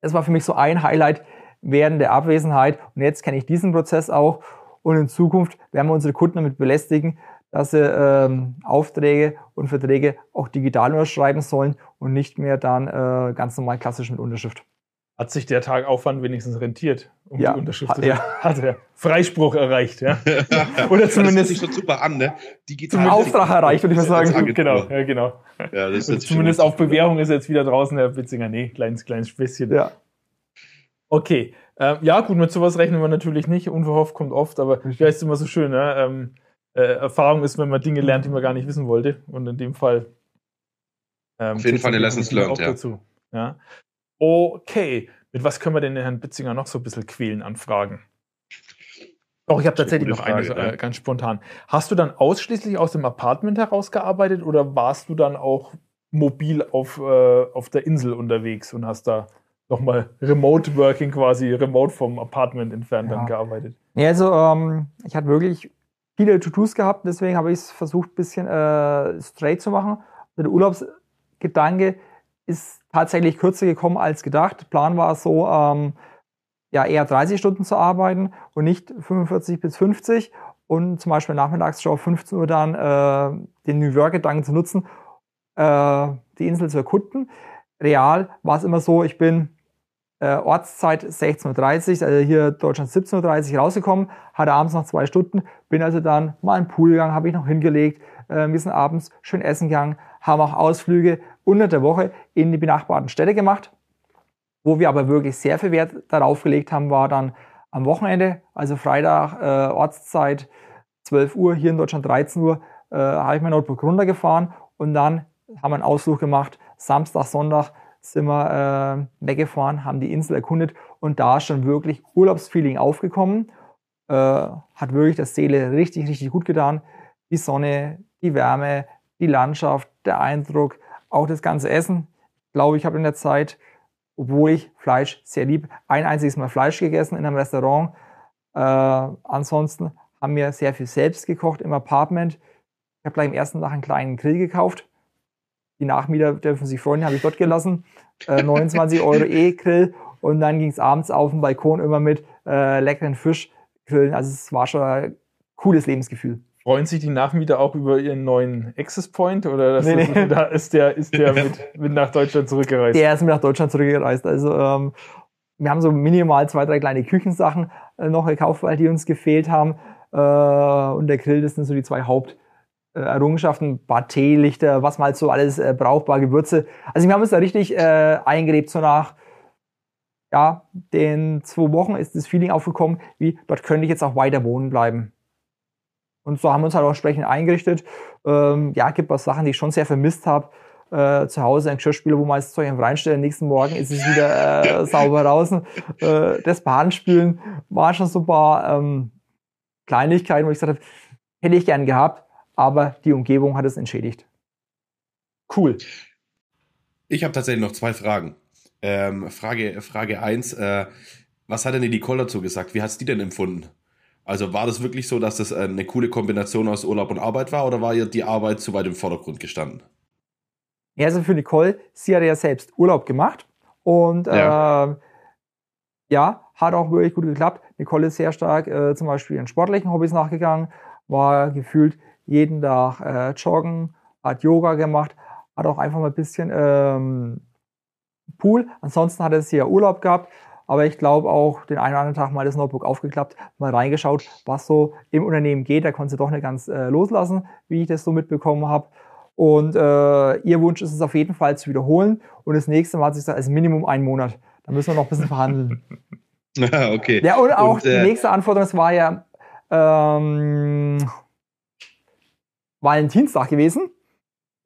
Speaker 3: Das war für mich so ein Highlight während der Abwesenheit und jetzt kenne ich diesen Prozess auch und in Zukunft werden wir unsere Kunden damit belästigen, dass sie ähm, Aufträge und Verträge auch digital unterschreiben sollen und nicht mehr dann äh, ganz normal klassisch mit Unterschrift.
Speaker 1: Hat sich der Tag Aufwand wenigstens rentiert, um
Speaker 3: Ja,
Speaker 1: die Unterschrift
Speaker 3: hat
Speaker 1: zu
Speaker 3: er.
Speaker 1: Hat er. Freispruch erreicht, ja. *laughs* Oder
Speaker 2: Das
Speaker 1: zumindest
Speaker 2: hört sich schon super an, ne? Digital.
Speaker 3: Auftrag erreicht, würde ich mal sagen.
Speaker 1: Genau, ja, genau.
Speaker 2: Ja, das ist
Speaker 1: zumindest auf Bewährung ist er jetzt wieder draußen, Herr Witzinger. Nee, kleines, kleines Späßchen.
Speaker 3: Ja.
Speaker 1: Okay. Ähm, ja, gut, mit sowas rechnen wir natürlich nicht. Unverhofft kommt oft, aber ja, ist immer so schön. Ne? Ähm, äh, Erfahrung ist, wenn man Dinge lernt, die man gar nicht wissen wollte. Und in dem Fall. Ähm,
Speaker 2: Auf jeden Fall eine Lessons learned, ja.
Speaker 1: dazu. Ja. Okay. Mit was können wir denn den Herrn Bitzinger noch so ein bisschen quälen an Fragen? Doch, ich habe
Speaker 2: eine
Speaker 1: tatsächlich noch eine, so, äh,
Speaker 2: ja.
Speaker 1: ganz spontan. Hast du dann ausschließlich aus dem Apartment herausgearbeitet oder warst du dann auch mobil auf, äh, auf der Insel unterwegs und hast da nochmal Remote Working quasi, remote vom Apartment entfernt
Speaker 3: Ja.
Speaker 1: dann gearbeitet?
Speaker 3: Nee, also ähm, ich hatte wirklich viele To-Dos gehabt, deswegen habe ich es versucht, ein bisschen äh, straight zu machen. Der Urlaubsgedanke ist tatsächlich kürzer gekommen als gedacht. Plan war so, ähm, ja, eher 30 Stunden zu arbeiten und nicht 45 bis 50 und zum Beispiel nachmittags schon auf 15 Uhr dann äh, den New York-Gedanken zu nutzen, äh, die Insel zu erkunden. Real war es immer so, ich bin äh, Ortszeit 16.30 Uhr, also hier Deutschland 17.30 Uhr rausgekommen, hatte abends noch zwei Stunden, bin also dann mal in den Pool gegangen, habe ich noch hingelegt, äh, wir sind abends schön essen gegangen, haben auch Ausflüge unter der Woche in die benachbarten Städte gemacht. Wo wir aber wirklich sehr viel Wert darauf gelegt haben, war dann am Wochenende, also Freitag, äh, Ortszeit 12 Uhr, hier in Deutschland 13 Uhr, äh, habe ich mein Notebook runtergefahren und dann haben wir einen Ausflug gemacht. Samstag, Sonntag sind wir äh, weggefahren, haben die Insel erkundet und da ist schon wirklich Urlaubsfeeling aufgekommen. Äh, hat wirklich der Seele richtig, richtig gut getan. Die Sonne, die Wärme, die Landschaft, der Eindruck, auch das ganze Essen. Ich glaube, ich habe in der Zeit, obwohl ich Fleisch sehr lieb, ein einziges Mal Fleisch gegessen in einem Restaurant. Äh, ansonsten haben wir sehr viel selbst gekocht im Apartment. Ich habe gleich am ersten Tag einen kleinen Grill gekauft. Die Nachmieter dürfen sich freuen, habe ich dort gelassen. Äh, 29 Euro E-Grill. Und dann ging es abends auf dem Balkon immer mit äh, leckeren Fisch grillen. Also es war schon ein cooles Lebensgefühl.
Speaker 1: Freuen sich die Nachmieter auch über ihren neuen Access Point oder nee, ist, nee. Da ist der, ist der *laughs* mit, mit, nach Deutschland zurückgereist?
Speaker 3: Der ist mit nach Deutschland zurückgereist. Also ähm, wir haben so minimal zwei, drei kleine Küchensachen äh, noch gekauft, weil die uns gefehlt haben. Äh, und der Grill, das sind so die zwei Haupterrungenschaften. Äh, paar Teelichter, was mal halt so alles äh, brauchbar, Gewürze. Also wir haben uns da richtig äh, eingelebt, so nach ja, den zwei Wochen ist das Feeling aufgekommen, wie dort könnte ich jetzt auch weiter wohnen bleiben. Und so haben wir uns halt auch entsprechend eingerichtet. Ähm, ja, gibt was Sachen, die ich schon sehr vermisst habe. Äh, zu Hause ein Geschirrspüler, wo man das Zeug reinstellt, nächsten Morgen ist es wieder äh, *laughs* sauber draußen. Äh, das Badenspülen war schon so ein paar ähm, Kleinigkeiten, wo ich gesagt habe, hätte ich gern gehabt, aber die Umgebung hat es entschädigt.
Speaker 2: Cool. Ich habe tatsächlich noch zwei Fragen. Ähm, Frage, Frage 1, äh, was hat denn die Nicole dazu gesagt? Wie hat es die denn empfunden? Also war das wirklich so, dass das äh, eine coole Kombination aus Urlaub und Arbeit war oder war ihr die Arbeit zu weit im Vordergrund gestanden?
Speaker 3: Ja, also für Nicole, sie hat ja selbst Urlaub gemacht und ja. Äh, ja, hat auch wirklich gut geklappt. Nicole ist sehr stark äh, zum Beispiel in sportlichen Hobbys nachgegangen, war gefühlt jeden Tag äh, joggen, hat Yoga gemacht, hat auch einfach mal ein bisschen ähm, Pool. Ansonsten hat sie ja Urlaub gehabt. Aber ich glaube auch, den einen oder anderen Tag mal das Notebook aufgeklappt, mal reingeschaut, was so im Unternehmen geht. Da konnte sie doch nicht ganz äh, loslassen, wie ich das so mitbekommen habe. Und äh, ihr Wunsch ist es auf jeden Fall zu wiederholen. Und das nächste Mal hat sie gesagt, als Minimum einen Monat. Da müssen wir noch ein bisschen verhandeln. *laughs*
Speaker 2: Okay.
Speaker 3: Ja, und auch und, äh, die nächste Anforderung, es war ja ähm, Valentinstag gewesen.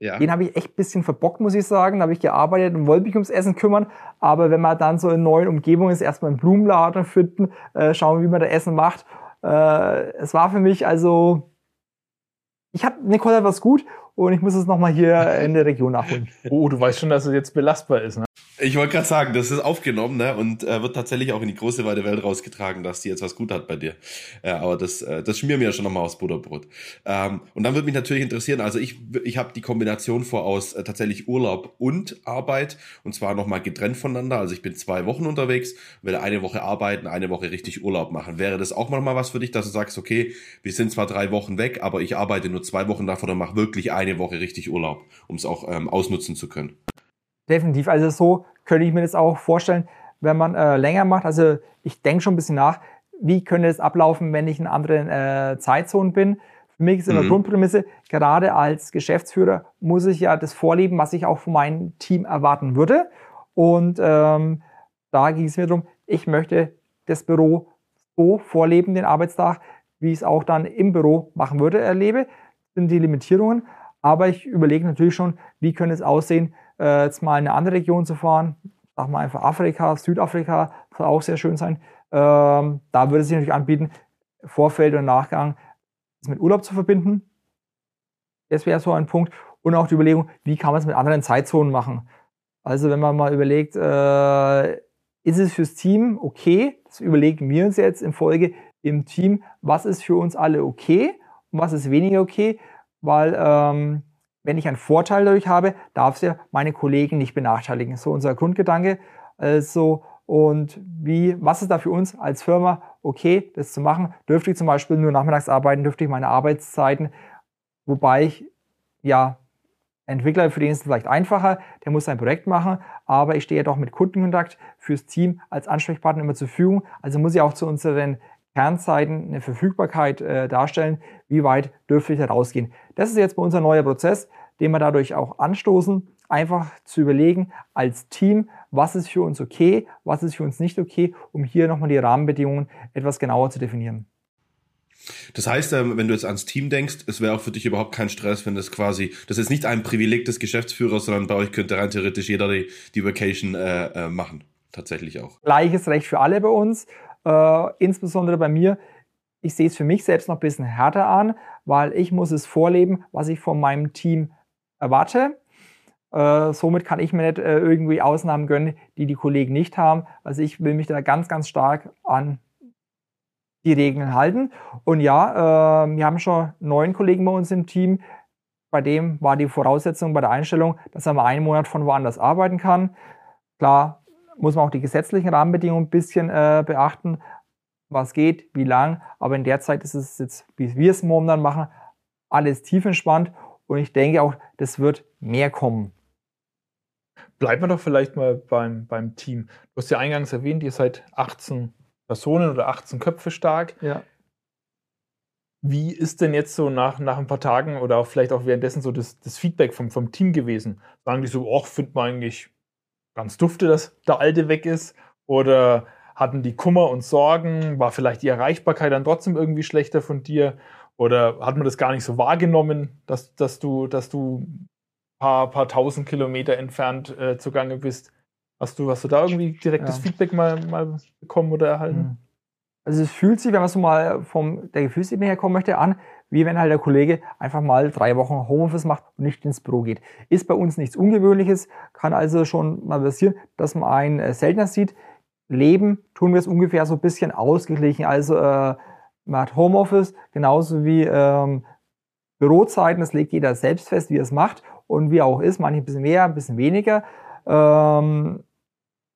Speaker 3: Ja. Den habe ich echt ein bisschen verbockt, muss ich sagen. Da habe ich gearbeitet und wollte mich ums Essen kümmern. Aber wenn man dann so in neuen Umgebungen ist, erstmal einen Blumenladen finden, äh, schauen, wie man da Essen macht. Äh, es war für mich also, ich habe Nicole hat was gut und ich muss es nochmal hier in der Region nachholen.
Speaker 1: Oh, du weißt schon, dass es jetzt belastbar ist, ne?
Speaker 2: Ich wollte gerade sagen, das ist aufgenommen ne? und äh, wird tatsächlich auch in die große weite Welt rausgetragen, dass die jetzt was gut hat bei dir. Äh, aber das, äh, das schmieren wir ja schon nochmal aus Butterbrot. Ähm, und dann würde mich natürlich interessieren, also ich, ich habe die Kombination vor aus äh, tatsächlich Urlaub und Arbeit und zwar nochmal getrennt voneinander. Also ich bin zwei Wochen unterwegs, werde eine Woche arbeiten, eine Woche richtig Urlaub machen. Wäre das auch mal was für dich, dass du sagst, okay, wir sind zwar drei Wochen weg, aber ich arbeite nur zwei Wochen davon und mache wirklich eine Woche richtig Urlaub, um es auch ähm, ausnutzen zu können?
Speaker 3: Definitiv. Also so könnte ich mir das auch vorstellen, wenn man äh, länger macht. Also ich denke schon ein bisschen nach, wie könnte es ablaufen, wenn ich in anderen äh, Zeitzonen bin. Für mich ist immer mhm. Grundprämisse, gerade als Geschäftsführer muss ich ja das vorleben, was ich auch von meinem Team erwarten würde. Und ähm, da ging es mir darum, ich möchte das Büro so vorleben, den Arbeitstag, wie ich es auch dann im Büro machen würde, erlebe. Das sind die Limitierungen. Aber ich überlege natürlich schon, wie könnte es aussehen, äh, jetzt mal in eine andere Region zu fahren. Sag mal einfach Afrika, Südafrika, soll auch sehr schön sein. Ähm, da würde es sich natürlich anbieten, Vorfeld und Nachgang das mit Urlaub zu verbinden. Das wäre so ein Punkt. Und auch die Überlegung, wie kann man es mit anderen Zeitzonen machen. Also wenn man mal überlegt, äh, ist es fürs Team okay? Das überlegen wir uns jetzt in Folge im Team, was ist für uns alle okay und was ist weniger okay, weil ähm, wenn ich einen Vorteil dadurch habe, darf es ja meine Kollegen nicht benachteiligen. So unser Grundgedanke. Also, und wie, was ist da für uns als Firma okay, das zu machen? Dürfte ich zum Beispiel nur nachmittags arbeiten, dürfte ich meine Arbeitszeiten, wobei ich, ja, Entwickler, für den ist es vielleicht einfacher, der muss sein Projekt machen, aber ich stehe ja doch mit Kundenkontakt fürs Team als Ansprechpartner immer zur Verfügung. Also muss ich auch zu unseren Kernzeiten eine Verfügbarkeit äh, darstellen, wie weit dürfte ich da rausgehen. Das ist jetzt bei uns ein neuer Prozess, den wir dadurch auch anstoßen. einfach zu überlegen als Team, was ist für uns okay, was ist für uns nicht okay, um hier nochmal die Rahmenbedingungen etwas genauer zu definieren.
Speaker 2: Das heißt, ähm, wenn du jetzt ans Team denkst, es wäre auch für dich überhaupt kein Stress, wenn das quasi, das ist nicht ein Privileg des Geschäftsführers, sondern bei euch könnte rein theoretisch jeder die, die Vacation äh, äh, machen. Tatsächlich auch.
Speaker 3: Gleiches Recht für alle bei uns. Äh, insbesondere bei mir. Ich sehe es für mich selbst noch ein bisschen härter an, weil ich muss es vorleben, was ich von meinem Team erwarte. Äh, somit kann ich mir nicht äh, irgendwie Ausnahmen gönnen, die die Kollegen nicht haben. Also ich will mich da ganz, ganz stark an die Regeln halten. Und ja, äh, wir haben schon neun Kollegen bei uns im Team. Bei dem war die Voraussetzung bei der Einstellung, dass er mal einen Monat von woanders arbeiten kann. Klar muss man auch die gesetzlichen Rahmenbedingungen ein bisschen äh, beachten, was geht, wie lang. Aber in der Zeit ist es jetzt, wie wir es momentan machen, alles tief entspannt. Und ich denke auch, das wird mehr kommen.
Speaker 1: Bleiben wir doch vielleicht mal beim, beim Team. Du hast ja eingangs erwähnt, ihr seid 18 Personen oder 18 Köpfe stark.
Speaker 3: Ja.
Speaker 1: Wie ist denn jetzt so nach, nach ein paar Tagen oder auch vielleicht auch währenddessen so das, das Feedback vom, vom Team gewesen? Sagen die so, ach, findet man eigentlich ganz dufte, dass der Alte weg ist? Oder hatten die Kummer und Sorgen? War vielleicht die Erreichbarkeit dann trotzdem irgendwie schlechter von dir? Oder hat man das gar nicht so wahrgenommen, dass, dass du, dass du ein paar, paar tausend Kilometer entfernt äh, zugange bist? Hast du, hast du da irgendwie direktes ja. Feedback mal, mal bekommen oder erhalten? Mhm.
Speaker 3: Also es fühlt sich, wenn man so mal vom der Gefühlsebene herkommen möchte, an, wie wenn halt der Kollege einfach mal drei Wochen Homeoffice macht und nicht ins Büro geht. Ist bei uns nichts Ungewöhnliches, kann also schon mal passieren, dass man einen äh, seltener sieht. Leben tun wir es ungefähr so ein bisschen ausgeglichen. Also äh, man hat Homeoffice, genauso wie ähm, Bürozeiten, das legt jeder selbst fest, wie er es macht und wie auch ist, manche ein bisschen mehr, ein bisschen weniger. Ähm,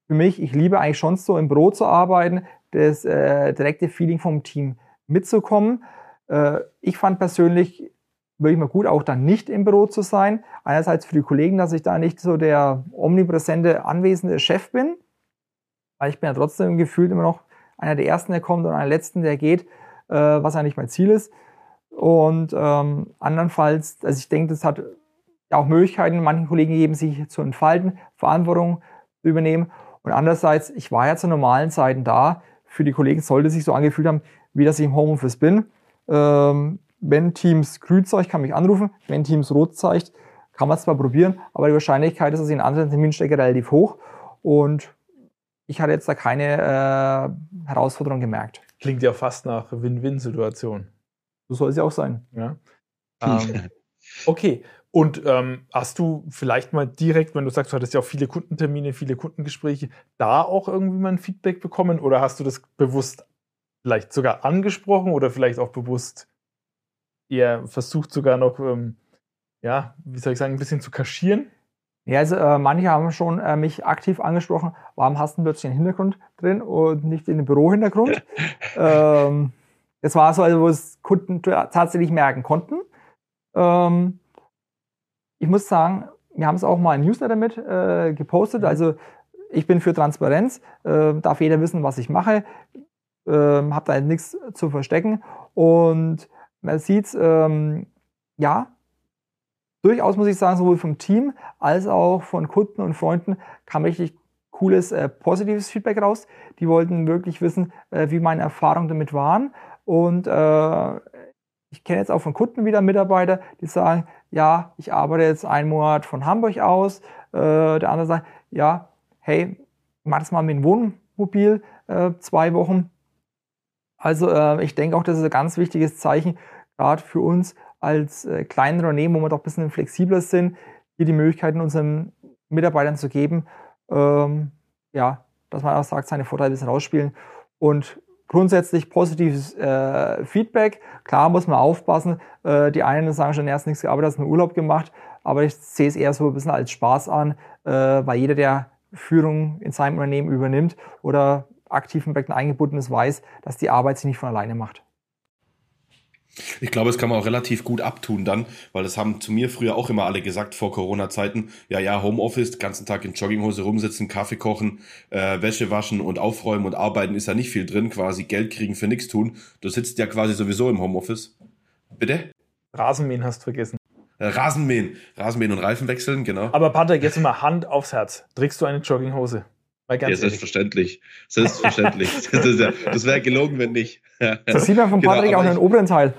Speaker 3: für mich, ich liebe eigentlich schon so im Büro zu arbeiten, das äh, direkte Feeling vom Team mitzukommen. Äh, ich fand persönlich wirklich mal gut, auch dann nicht im Büro zu sein. Einerseits für die Kollegen, dass ich da nicht so der omnipräsente, anwesende Chef bin, weil ich bin ja trotzdem gefühlt immer noch einer der Ersten, der kommt und einer der Letzten, der geht, äh, was eigentlich mein Ziel ist. Und ähm, andernfalls, also ich denke, das hat auch Möglichkeiten, manchen Kollegen gegeben, sich zu entfalten, Verantwortung zu übernehmen. Und andererseits, ich war ja zu normalen Zeiten da. Für die Kollegen sollte sich so angefühlt haben, wie dass ich im Homeoffice bin. Ähm, wenn Teams grün zeigt, kann mich anrufen. Wenn Teams rot zeigt, kann man es zwar probieren, aber die Wahrscheinlichkeit, dass ich in einen anderen Termin stecke, relativ hoch. Und ich hatte jetzt da keine äh, Herausforderung gemerkt.
Speaker 1: Klingt ja fast nach Win-Win-Situation.
Speaker 3: So soll es ja auch sein.
Speaker 1: Ja. *laughs* Ähm, okay, und ähm, hast du vielleicht mal direkt, wenn du sagst, du hattest ja auch viele Kundentermine, viele Kundengespräche, da auch irgendwie mal ein Feedback bekommen oder hast du das bewusst vielleicht sogar angesprochen oder vielleicht auch bewusst eher versucht sogar noch, ähm, ja, wie soll ich sagen, ein bisschen zu kaschieren?
Speaker 3: Ja, also äh, manche haben schon äh, mich aktiv angesprochen, warum hast du plötzlich einen Hintergrund drin und nicht in den Bürohintergrund? *laughs* ähm, das war so, also, wo es Kunden tatsächlich merken konnten. Ähm, ich muss sagen, wir haben es auch mal im Newsletter mit äh, gepostet. Mhm. Also ich bin für Transparenz, äh, darf jeder wissen, was ich mache, äh, habe da nichts zu verstecken. Und man sieht ähm, ja, durchaus muss ich sagen, sowohl vom Team als auch von Kunden und Freunden kam richtig cooles, äh, positives Feedback raus. Die wollten wirklich wissen, äh, wie meine Erfahrungen damit waren. Und äh, ich kenne jetzt auch von Kunden wieder Mitarbeiter, die sagen, ja, ich arbeite jetzt einen Monat von Hamburg aus. Äh, der andere sagt, ja, hey, mach das mal mit dem Wohnmobil äh, zwei Wochen. Also äh, ich denke auch, das ist ein ganz wichtiges Zeichen, gerade für uns als äh, kleine Unternehmen, wo wir doch ein bisschen flexibler sind, hier die Möglichkeiten unseren Mitarbeitern zu geben, ähm, ja, dass man auch sagt, seine Vorteile ein bisschen rausspielen. Und grundsätzlich positives äh, Feedback. Klar muss man aufpassen. Äh, die einen sagen schon erst nichts gearbeitet, hast einen Urlaub gemacht. Aber ich sehe es eher so ein bisschen als Spaß an, äh, weil jeder, der Führung in seinem Unternehmen übernimmt oder aktiv im Projekten eingebunden ist, weiß, dass die Arbeit sich nicht von alleine macht.
Speaker 2: Ich glaube, es kann man auch relativ gut abtun dann, weil das haben zu mir früher auch immer alle gesagt vor Corona-Zeiten. Ja, ja, Homeoffice, ganzen Tag in Jogginghose rumsitzen, Kaffee kochen, äh, Wäsche waschen und aufräumen und arbeiten ist ja nicht viel drin, quasi Geld kriegen für nichts tun. Du sitzt ja quasi sowieso im Homeoffice. Bitte?
Speaker 1: Rasenmähen hast du vergessen.
Speaker 2: Äh, Rasenmähen. Rasenmähen und Reifen wechseln, genau.
Speaker 1: Aber Patrick, jetzt mal Hand aufs Herz. Trägst du eine Jogginghose?
Speaker 2: Ja, selbstverständlich. Selbstverständlich. *laughs* das, ja, das wäre gelogen, wenn nicht.
Speaker 3: das sieht man von genau, Patrick genau, auch in den oberen Teil.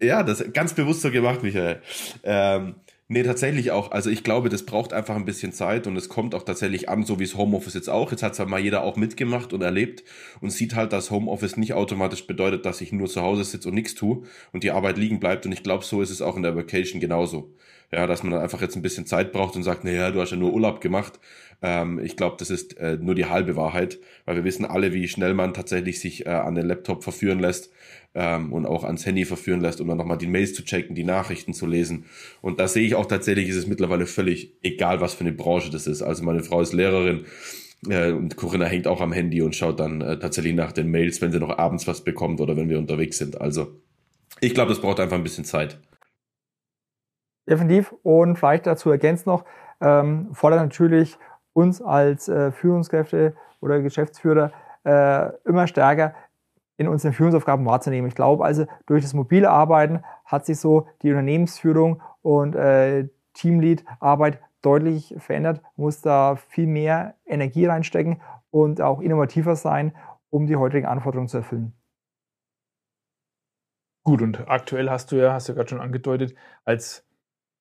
Speaker 2: Ja, das ist ganz bewusst so gemacht, Michael. Ähm, Nee, tatsächlich auch. Also ich glaube, das braucht einfach ein bisschen Zeit und es kommt auch tatsächlich an, so wie es Homeoffice jetzt auch. Jetzt hat es mal jeder auch mitgemacht und erlebt und sieht halt, dass Homeoffice nicht automatisch bedeutet, dass ich nur zu Hause sitze und nichts tue und die Arbeit liegen bleibt. Und ich glaube, so ist es auch in der Vacation genauso. Ja, dass man dann einfach jetzt ein bisschen Zeit braucht und sagt, naja, du hast ja nur Urlaub gemacht. Ähm, ich glaube, das ist äh, nur die halbe Wahrheit, weil wir wissen alle, wie schnell man tatsächlich sich äh, an den Laptop verführen lässt ähm, und auch ans Handy verführen lässt, um dann nochmal die Mails zu checken, die Nachrichten zu lesen. Und da sehe ich auch tatsächlich, ist es mittlerweile völlig egal, was für eine Branche das ist. Also meine Frau ist Lehrerin äh, und Corinna hängt auch am Handy und schaut dann äh, tatsächlich nach den Mails, wenn sie noch abends was bekommt oder wenn wir unterwegs sind. Also ich glaube, das braucht einfach ein bisschen Zeit.
Speaker 3: Definitiv. Und vielleicht dazu ergänzt noch, ähm, fordert natürlich uns als äh, Führungskräfte oder Geschäftsführer äh, immer stärker in unseren Führungsaufgaben wahrzunehmen. Ich glaube also, durch das mobile Arbeiten hat sich so die Unternehmensführung und äh, Teamlead-Arbeit deutlich verändert, muss da viel mehr Energie reinstecken und auch innovativer sein, um die heutigen Anforderungen zu erfüllen.
Speaker 1: Gut, und aktuell hast du ja, hast du ja gerade schon angedeutet, als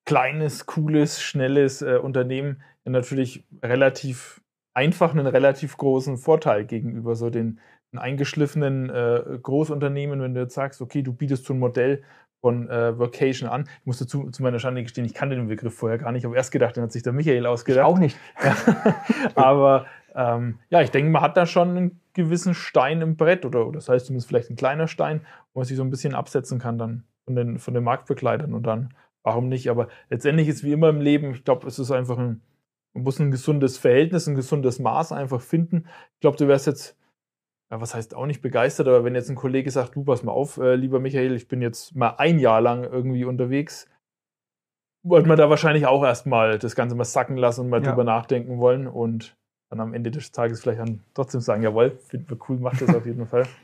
Speaker 1: kleines, cooles, schnelles äh, Unternehmen natürlich relativ einfach einen relativ großen Vorteil gegenüber so den eingeschliffenen äh, Großunternehmen, wenn du jetzt sagst, okay, du bietest so ein Modell von äh, Vocation an. Ich musste zu, zu meiner Schande gestehen, ich kannte den Begriff vorher gar nicht. Ich habe erst gedacht, den hat sich der Michael ausgedacht. Ich
Speaker 3: auch nicht. *laughs*
Speaker 1: Aber ähm, ja, ich denke, man hat da schon einen gewissen Stein im Brett oder, oder das heißt zumindest vielleicht ein kleiner Stein, wo man sich so ein bisschen absetzen kann dann von den, von den Marktbegleitern und dann, warum nicht? Aber letztendlich ist wie immer im Leben, ich glaube, es ist einfach ein, man muss ein gesundes Verhältnis, ein gesundes Maß einfach finden. Ich glaube, du wärst jetzt ja, was heißt auch nicht begeistert, aber wenn jetzt ein Kollege sagt, du pass mal auf, äh, lieber Michael, ich bin jetzt mal ein Jahr lang irgendwie unterwegs, wollte man da wahrscheinlich auch erstmal das Ganze mal sacken lassen und mal ja. drüber nachdenken wollen und dann am Ende des Tages vielleicht dann trotzdem sagen, jawohl, finden wir cool, macht das auf jeden Fall. *laughs*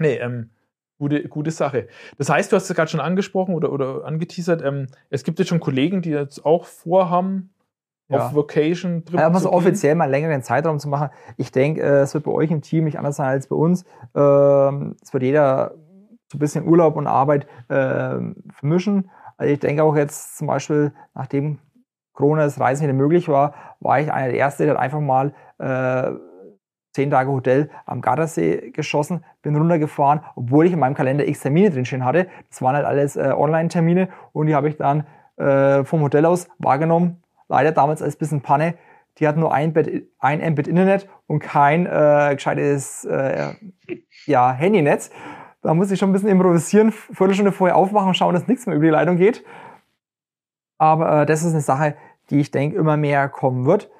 Speaker 1: Nee, ähm, gute, gute Sache. Das heißt, du hast es gerade schon angesprochen oder, oder angeteasert, ähm, es gibt jetzt schon Kollegen, die jetzt auch vorhaben,
Speaker 3: ja. auf Vocation drin. Ja, so offiziell mal einen längeren Zeitraum zu machen. Ich denke, äh, es wird bei euch im Team nicht anders sein als bei uns. Ähm, es wird jeder so ein bisschen Urlaub und Arbeit ähm, vermischen. Also ich denke auch jetzt zum Beispiel, nachdem Corona das Reisen wieder möglich war, war ich einer der Ersten, der einfach mal äh, zehn Tage Hotel am Gardasee geschossen, bin runtergefahren, obwohl ich in meinem Kalender x Termine drinstehen hatte. Das waren halt alles äh, Online-Termine und die habe ich dann äh, vom Hotel aus wahrgenommen, leider damals als bisschen Panne. Die hatten nur ein, Bit, ein Mbit Internet und kein äh, gescheites äh, ja, Handynetz. Da muss ich schon ein bisschen improvisieren, Viertelstunde vorher aufmachen und schauen, dass nichts mehr über die Leitung geht. Aber äh, das ist eine Sache, die ich denke immer mehr kommen wird.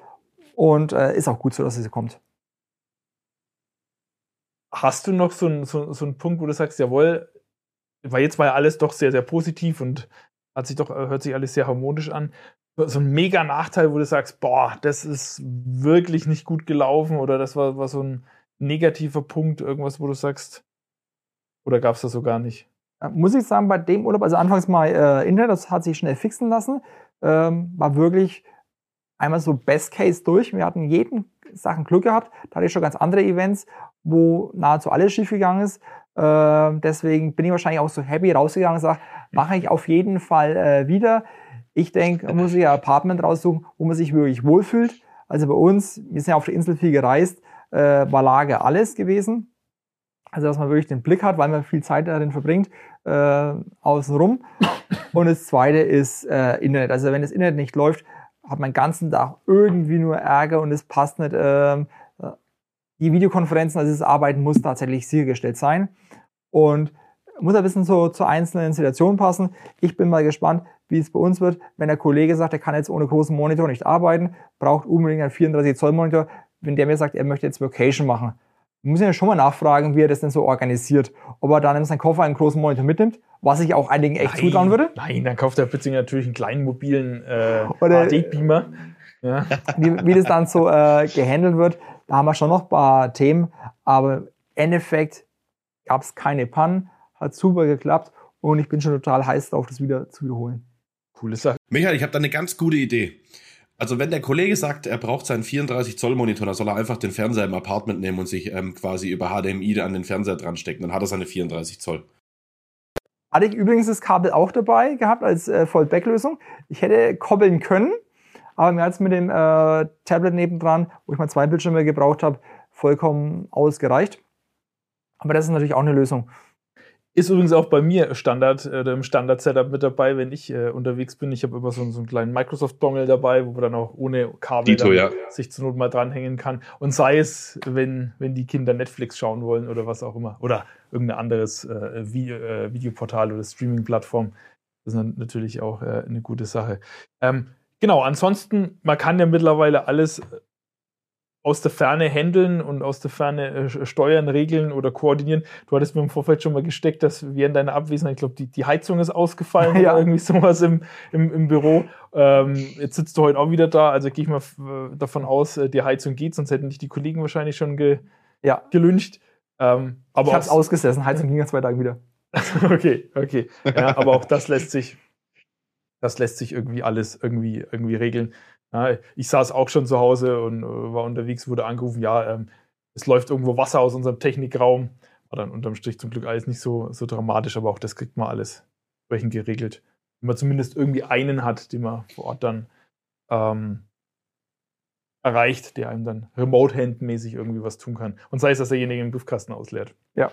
Speaker 3: Und äh, ist auch gut so, dass sie kommt.
Speaker 1: Hast du noch so einen so, so einen Punkt, wo du sagst, jawohl, weil jetzt war ja alles doch sehr, sehr positiv und hat sich doch, hört sich alles sehr harmonisch an so ein mega Nachteil, wo du sagst, boah, das ist wirklich nicht gut gelaufen oder das war, war so ein negativer Punkt, irgendwas, wo du sagst, oder gab es das so gar nicht?
Speaker 3: Muss ich sagen, bei dem Urlaub, also anfangs mal äh, Internet, das hat sich schnell fixen lassen, ähm, war wirklich einmal so Best Case durch. Wir hatten jeden Sachen Glück gehabt. Da hatte ich schon ganz andere Events, wo nahezu alles schief gegangen ist. Äh, deswegen bin ich wahrscheinlich auch so happy rausgegangen und sage, mache ich auf jeden Fall äh, wieder. Ich denke, man muss sich ein Apartment raussuchen, wo man sich wirklich wohlfühlt. Also bei uns, wir sind ja auf der Insel viel gereist, äh, war Lage alles gewesen. Also dass man wirklich den Blick hat, weil man viel Zeit darin verbringt, äh, außenrum. Und das zweite ist äh, Internet. Also wenn das Internet nicht läuft, hat man den ganzen Tag irgendwie nur Ärger und es passt nicht. Äh, die Videokonferenzen, also das Arbeiten muss tatsächlich sichergestellt sein. Und muss ein bisschen so zur einzelnen Situation passen. Ich bin mal gespannt, wie es bei uns wird. Wenn der Kollege sagt, er kann jetzt ohne großen Monitor nicht arbeiten, braucht unbedingt einen 34 Zoll Monitor. Wenn der mir sagt, er möchte jetzt Vocation machen, muss ich ja schon mal nachfragen, wie er das denn so organisiert. Ob er dann in seinen Koffer einen großen Monitor mitnimmt, was ich auch einigen echt nein, zutrauen würde.
Speaker 1: Nein, dann kauft der Pitzing natürlich einen kleinen mobilen äh, HD-Beamer.
Speaker 3: Ja. *laughs* Wie, wie das dann so äh, gehandelt wird, da haben wir schon noch ein paar Themen. Aber im Endeffekt gab es keine Pannen, hat super geklappt und ich bin schon total heiß darauf, das wieder zu wiederholen.
Speaker 1: Coole Sache.
Speaker 2: Michael, ich habe da eine ganz gute Idee. Also wenn der Kollege sagt, er braucht seinen 34 Zoll Monitor, dann soll er einfach den Fernseher im Apartment nehmen und sich ähm, quasi über HDMI an den Fernseher dran stecken. Dann hat er seine 34 Zoll.
Speaker 3: Hatte ich übrigens das Kabel auch dabei gehabt als äh, Vollback-Lösung. Ich hätte koppeln können, aber mir hat es mit dem äh, Tablet nebendran, wo ich mal zwei Bildschirme gebraucht habe, vollkommen ausgereicht. Aber das ist natürlich auch eine Lösung.
Speaker 1: Ist übrigens auch bei mir Standard, äh, im Standard-Setup mit dabei, wenn ich äh, unterwegs bin. Ich habe immer so, so einen kleinen Microsoft-Dongle dabei, wo man dann auch ohne Kabel
Speaker 2: Dito, ja.
Speaker 1: sich zur Not mal dranhängen kann. Und sei es, wenn, wenn die Kinder Netflix schauen wollen oder was auch immer. Oder irgendein anderes äh, Video, äh, Videoportal oder Streaming-Plattform. Das ist natürlich auch äh, eine gute Sache. Ähm, genau, ansonsten, man kann ja mittlerweile alles aus der Ferne handeln und aus der Ferne äh, steuern, regeln oder koordinieren. Du hattest mir im Vorfeld schon mal gesteckt, dass während deiner Abwesenheit, ich glaube, die, die Heizung ist ausgefallen *laughs* ja. oder irgendwie sowas im, im, im Büro. Ähm, jetzt sitzt du heute auch wieder da, also gehe ich mal äh, davon aus, äh, die Heizung geht, sonst hätten dich die Kollegen wahrscheinlich schon ge, ja. gelünscht. Ähm, aber
Speaker 3: ich habe es ausgesessen, Heizung ging nach zwei Tagen wieder. *laughs*
Speaker 1: okay, okay. Ja, aber auch das *laughs* lässt sich, das lässt sich irgendwie alles irgendwie, irgendwie regeln. Ja, ich saß auch schon zu Hause und äh, war unterwegs, wurde angerufen, ja, ähm, es läuft irgendwo Wasser aus unserem Technikraum. War dann unterm Strich zum Glück alles nicht so, so dramatisch, aber auch das kriegt man alles entsprechend geregelt. Wenn man zumindest irgendwie einen hat, den man vor Ort dann ähm, erreicht, der einem dann remote-handmäßig irgendwie was tun kann. Und sei es, dass derjenige den Briefkasten ausleert.
Speaker 3: Ja.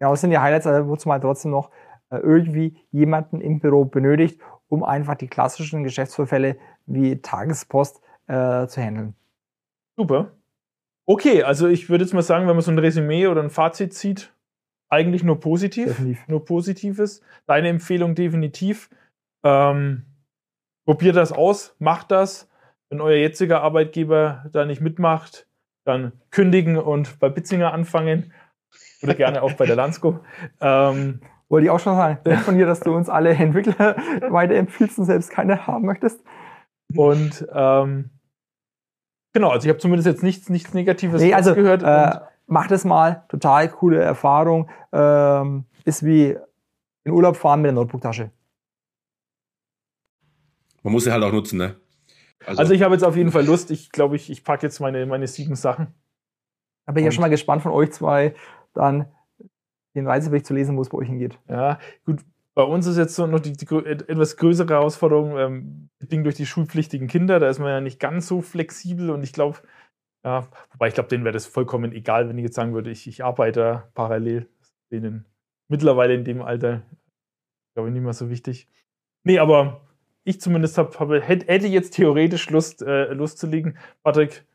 Speaker 3: Ja, das sind die Highlights, also wozu man trotzdem noch äh, irgendwie jemanden im Büro benötigt, um einfach die klassischen Geschäftsvorfälle wie Tagespost äh, zu handeln.
Speaker 1: Super. Okay, also ich würde jetzt mal sagen, wenn man so ein Resümee oder ein Fazit zieht, eigentlich nur positiv, definitiv. nur Positives. Deine Empfehlung definitiv. Ähm, probiert das aus, macht das. Wenn euer jetziger Arbeitgeber da nicht mitmacht, dann kündigen und bei Bitzinger anfangen. Oder gerne auch bei der Landsco. *laughs*
Speaker 3: Ähm, wollte ich auch schon sagen. Nett von dir, dass du uns alle Entwickler weiterempfiehlst und selbst keine haben möchtest.
Speaker 1: Und ähm, genau, also ich habe zumindest jetzt nichts, nichts Negatives
Speaker 3: nee, also, gehört. Äh, mach das mal, total coole Erfahrung. Ähm, ist wie in Urlaub fahren mit der Notebook-Tasche.
Speaker 2: Man muss sie halt auch nutzen, ne?
Speaker 1: Also, also ich habe jetzt auf jeden Fall Lust. Ich glaube, ich, ich packe jetzt meine, meine sieben Sachen.
Speaker 3: Da bin ich ja schon mal gespannt von euch zwei, dann den Reisebericht zu lesen, wo es bei euch hingeht.
Speaker 1: Ja, gut. Bei uns ist jetzt so noch die, die etwas größere Herausforderung, ähm, bedingt durch die schulpflichtigen Kinder. Da ist man ja nicht ganz so flexibel und ich glaube, ja, wobei ich glaube, denen wäre das vollkommen egal, wenn ich jetzt sagen würde, ich, ich arbeite parallel. Denen mittlerweile in dem Alter, glaube ich, nicht mehr so wichtig. Nee, aber ich zumindest hab, hab, hätte jetzt theoretisch Lust, äh, Lust zu liegen. Patrick,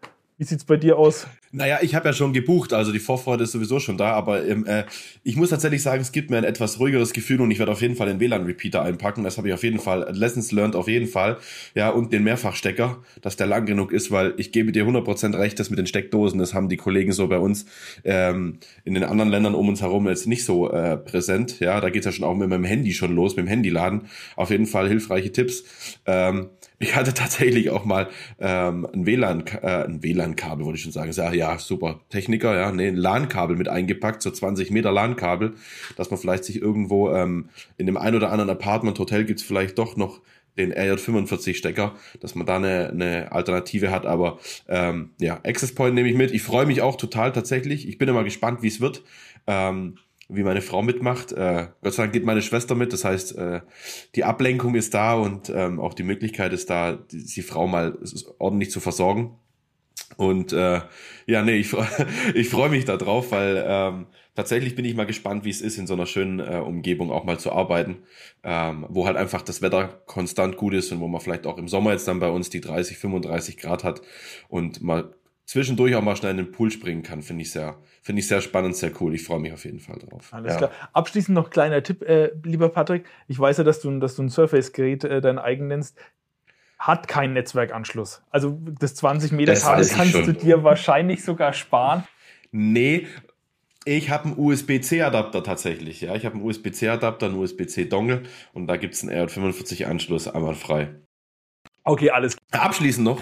Speaker 1: wie sieht's bei dir aus?
Speaker 2: Naja, ich habe ja schon gebucht, also die Vorfreude ist sowieso schon da, aber ähm, äh, ich muss tatsächlich sagen, es gibt mir ein etwas ruhigeres Gefühl und ich werde auf jeden Fall den WLAN-Repeater einpacken. Das habe ich auf jeden Fall, Lessons learned auf jeden Fall. Ja, und den Mehrfachstecker, dass der lang genug ist, weil ich gebe dir 100% recht, das mit den Steckdosen, das haben die Kollegen so bei uns ähm, in den anderen Ländern um uns herum jetzt nicht so äh, präsent. Ja, da geht's ja schon auch mit meinem Handy schon los, mit dem Handyladen. Auf jeden Fall hilfreiche Tipps. Ähm, ich hatte tatsächlich auch mal ähm, ein WLAN, äh, ein WLAN-Kabel, wollte ich schon sagen. Ja, ja, super Techniker, ja, nee, ein LAN-Kabel mit eingepackt, so 20 Meter LAN-Kabel, dass man vielleicht sich irgendwo ähm, in dem ein oder anderen Apartment-Hotel gibt's vielleicht doch noch den RJ45-Stecker, dass man da eine, eine Alternative hat. Aber ähm, ja, Access Point nehme ich mit. Ich freue mich auch total tatsächlich. Ich bin immer gespannt, wie es wird. Ähm, wie meine Frau mitmacht. Äh, Gott sei Dank geht meine Schwester mit. Das heißt, äh, die Ablenkung ist da und ähm, auch die Möglichkeit ist da, die, die Frau mal ordentlich zu versorgen. Und äh, ja, nee, ich, *laughs* ich freue mich da drauf, weil ähm, tatsächlich bin ich mal gespannt, wie es ist, in so einer schönen äh, Umgebung auch mal zu arbeiten, ähm, wo halt einfach das Wetter konstant gut ist und wo man vielleicht auch im Sommer jetzt dann bei uns die 30, 35 Grad hat und mal zwischendurch auch mal schnell in den Pool springen kann, finde ich sehr, finde ich sehr spannend, sehr cool. Ich freue mich auf jeden Fall drauf.
Speaker 1: Alles ja. klar. Abschließend noch kleiner Tipp, äh, lieber Patrick. Ich weiß ja, dass du, dass du ein Surface-Gerät äh, dein eigen nennst. Hat keinen Netzwerkanschluss. Also das 20 Meter Kabel kannst schon. du dir wahrscheinlich sogar sparen.
Speaker 2: Nee, ich habe einen USB-C-Adapter tatsächlich. Ja, ich habe einen USB-C-Adapter, einen USB-C-Dongle und da gibt es einen R45-Anschluss einmal frei.
Speaker 1: Okay, alles.
Speaker 2: Abschließend noch,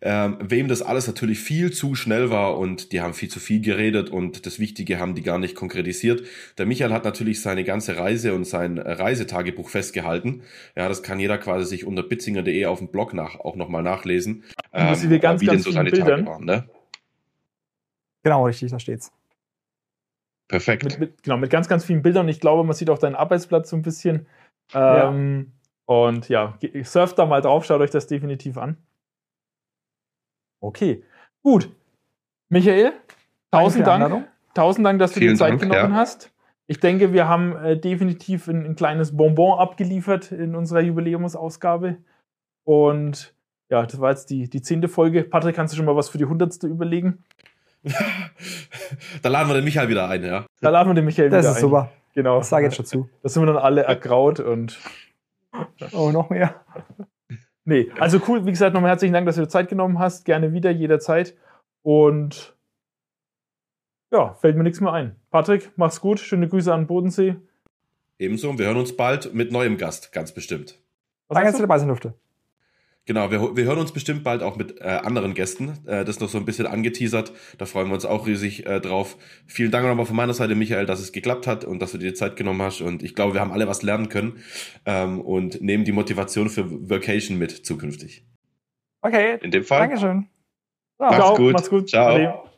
Speaker 2: ähm, wem das alles natürlich viel zu schnell war und die haben viel zu viel geredet und das Wichtige haben die gar nicht konkretisiert. Der Michael hat natürlich seine ganze Reise und sein Reisetagebuch festgehalten. Ja, das kann jeder quasi sich unter bitzinger.de auf dem Blog nach, auch nochmal nachlesen.
Speaker 1: Ähm, wir ganz, wie ganz denn so seine Bildern. Tage waren, ne?
Speaker 3: Genau, richtig, da steht's.
Speaker 2: Perfekt.
Speaker 1: Mit, mit, genau, mit ganz, ganz vielen Bildern. Ich glaube, man sieht auch deinen Arbeitsplatz so ein bisschen. Ähm, ja und ja, surft da mal drauf, schaut euch das definitiv an. Okay, gut. Michael, tausend Dank. Tausend Dank, dass du Vielen dir Zeit Dank, genommen ja. hast. Ich denke, wir haben äh, definitiv ein, ein, kleines Bonbon abgeliefert in unserer Jubiläumsausgabe. Und ja, das war jetzt die, die zehnte Folge. Patrick, kannst du schon mal was für die hundertste überlegen?
Speaker 2: da laden wir den Michael wieder ein, ja.
Speaker 1: Da laden wir den Michael
Speaker 3: das
Speaker 1: wieder
Speaker 3: ein. Das ist super.
Speaker 1: Genau.
Speaker 3: Das sage ich jetzt schon zu.
Speaker 1: Da sind wir dann alle ergraut und
Speaker 3: Oh, noch mehr.
Speaker 1: Nee, also cool, wie gesagt, nochmal herzlichen Dank, dass du dir Zeit genommen hast. Gerne wieder, jederzeit. Und ja, fällt mir nichts mehr ein. Patrick, mach's gut. Schöne Grüße an Bodensee.
Speaker 2: Ebenso. Wir hören uns bald mit neuem Gast, ganz bestimmt.
Speaker 3: Was Danke, dass du dabei sein durfte.
Speaker 2: Genau, wir, wir hören uns bestimmt bald auch mit äh, anderen Gästen. Äh, das ist noch so ein bisschen angeteasert. Da freuen wir uns auch riesig äh, drauf. Vielen Dank nochmal von meiner Seite, Michael, dass es geklappt hat und dass du dir Zeit genommen hast. Und ich glaube, wir haben alle was lernen können ähm, und nehmen die Motivation für Vacation mit zukünftig.
Speaker 3: Okay.
Speaker 2: In dem Fall.
Speaker 3: Dankeschön.
Speaker 2: Macht's
Speaker 1: Ciao.
Speaker 2: gut.
Speaker 1: Macht's gut.
Speaker 2: Ciao. Ade.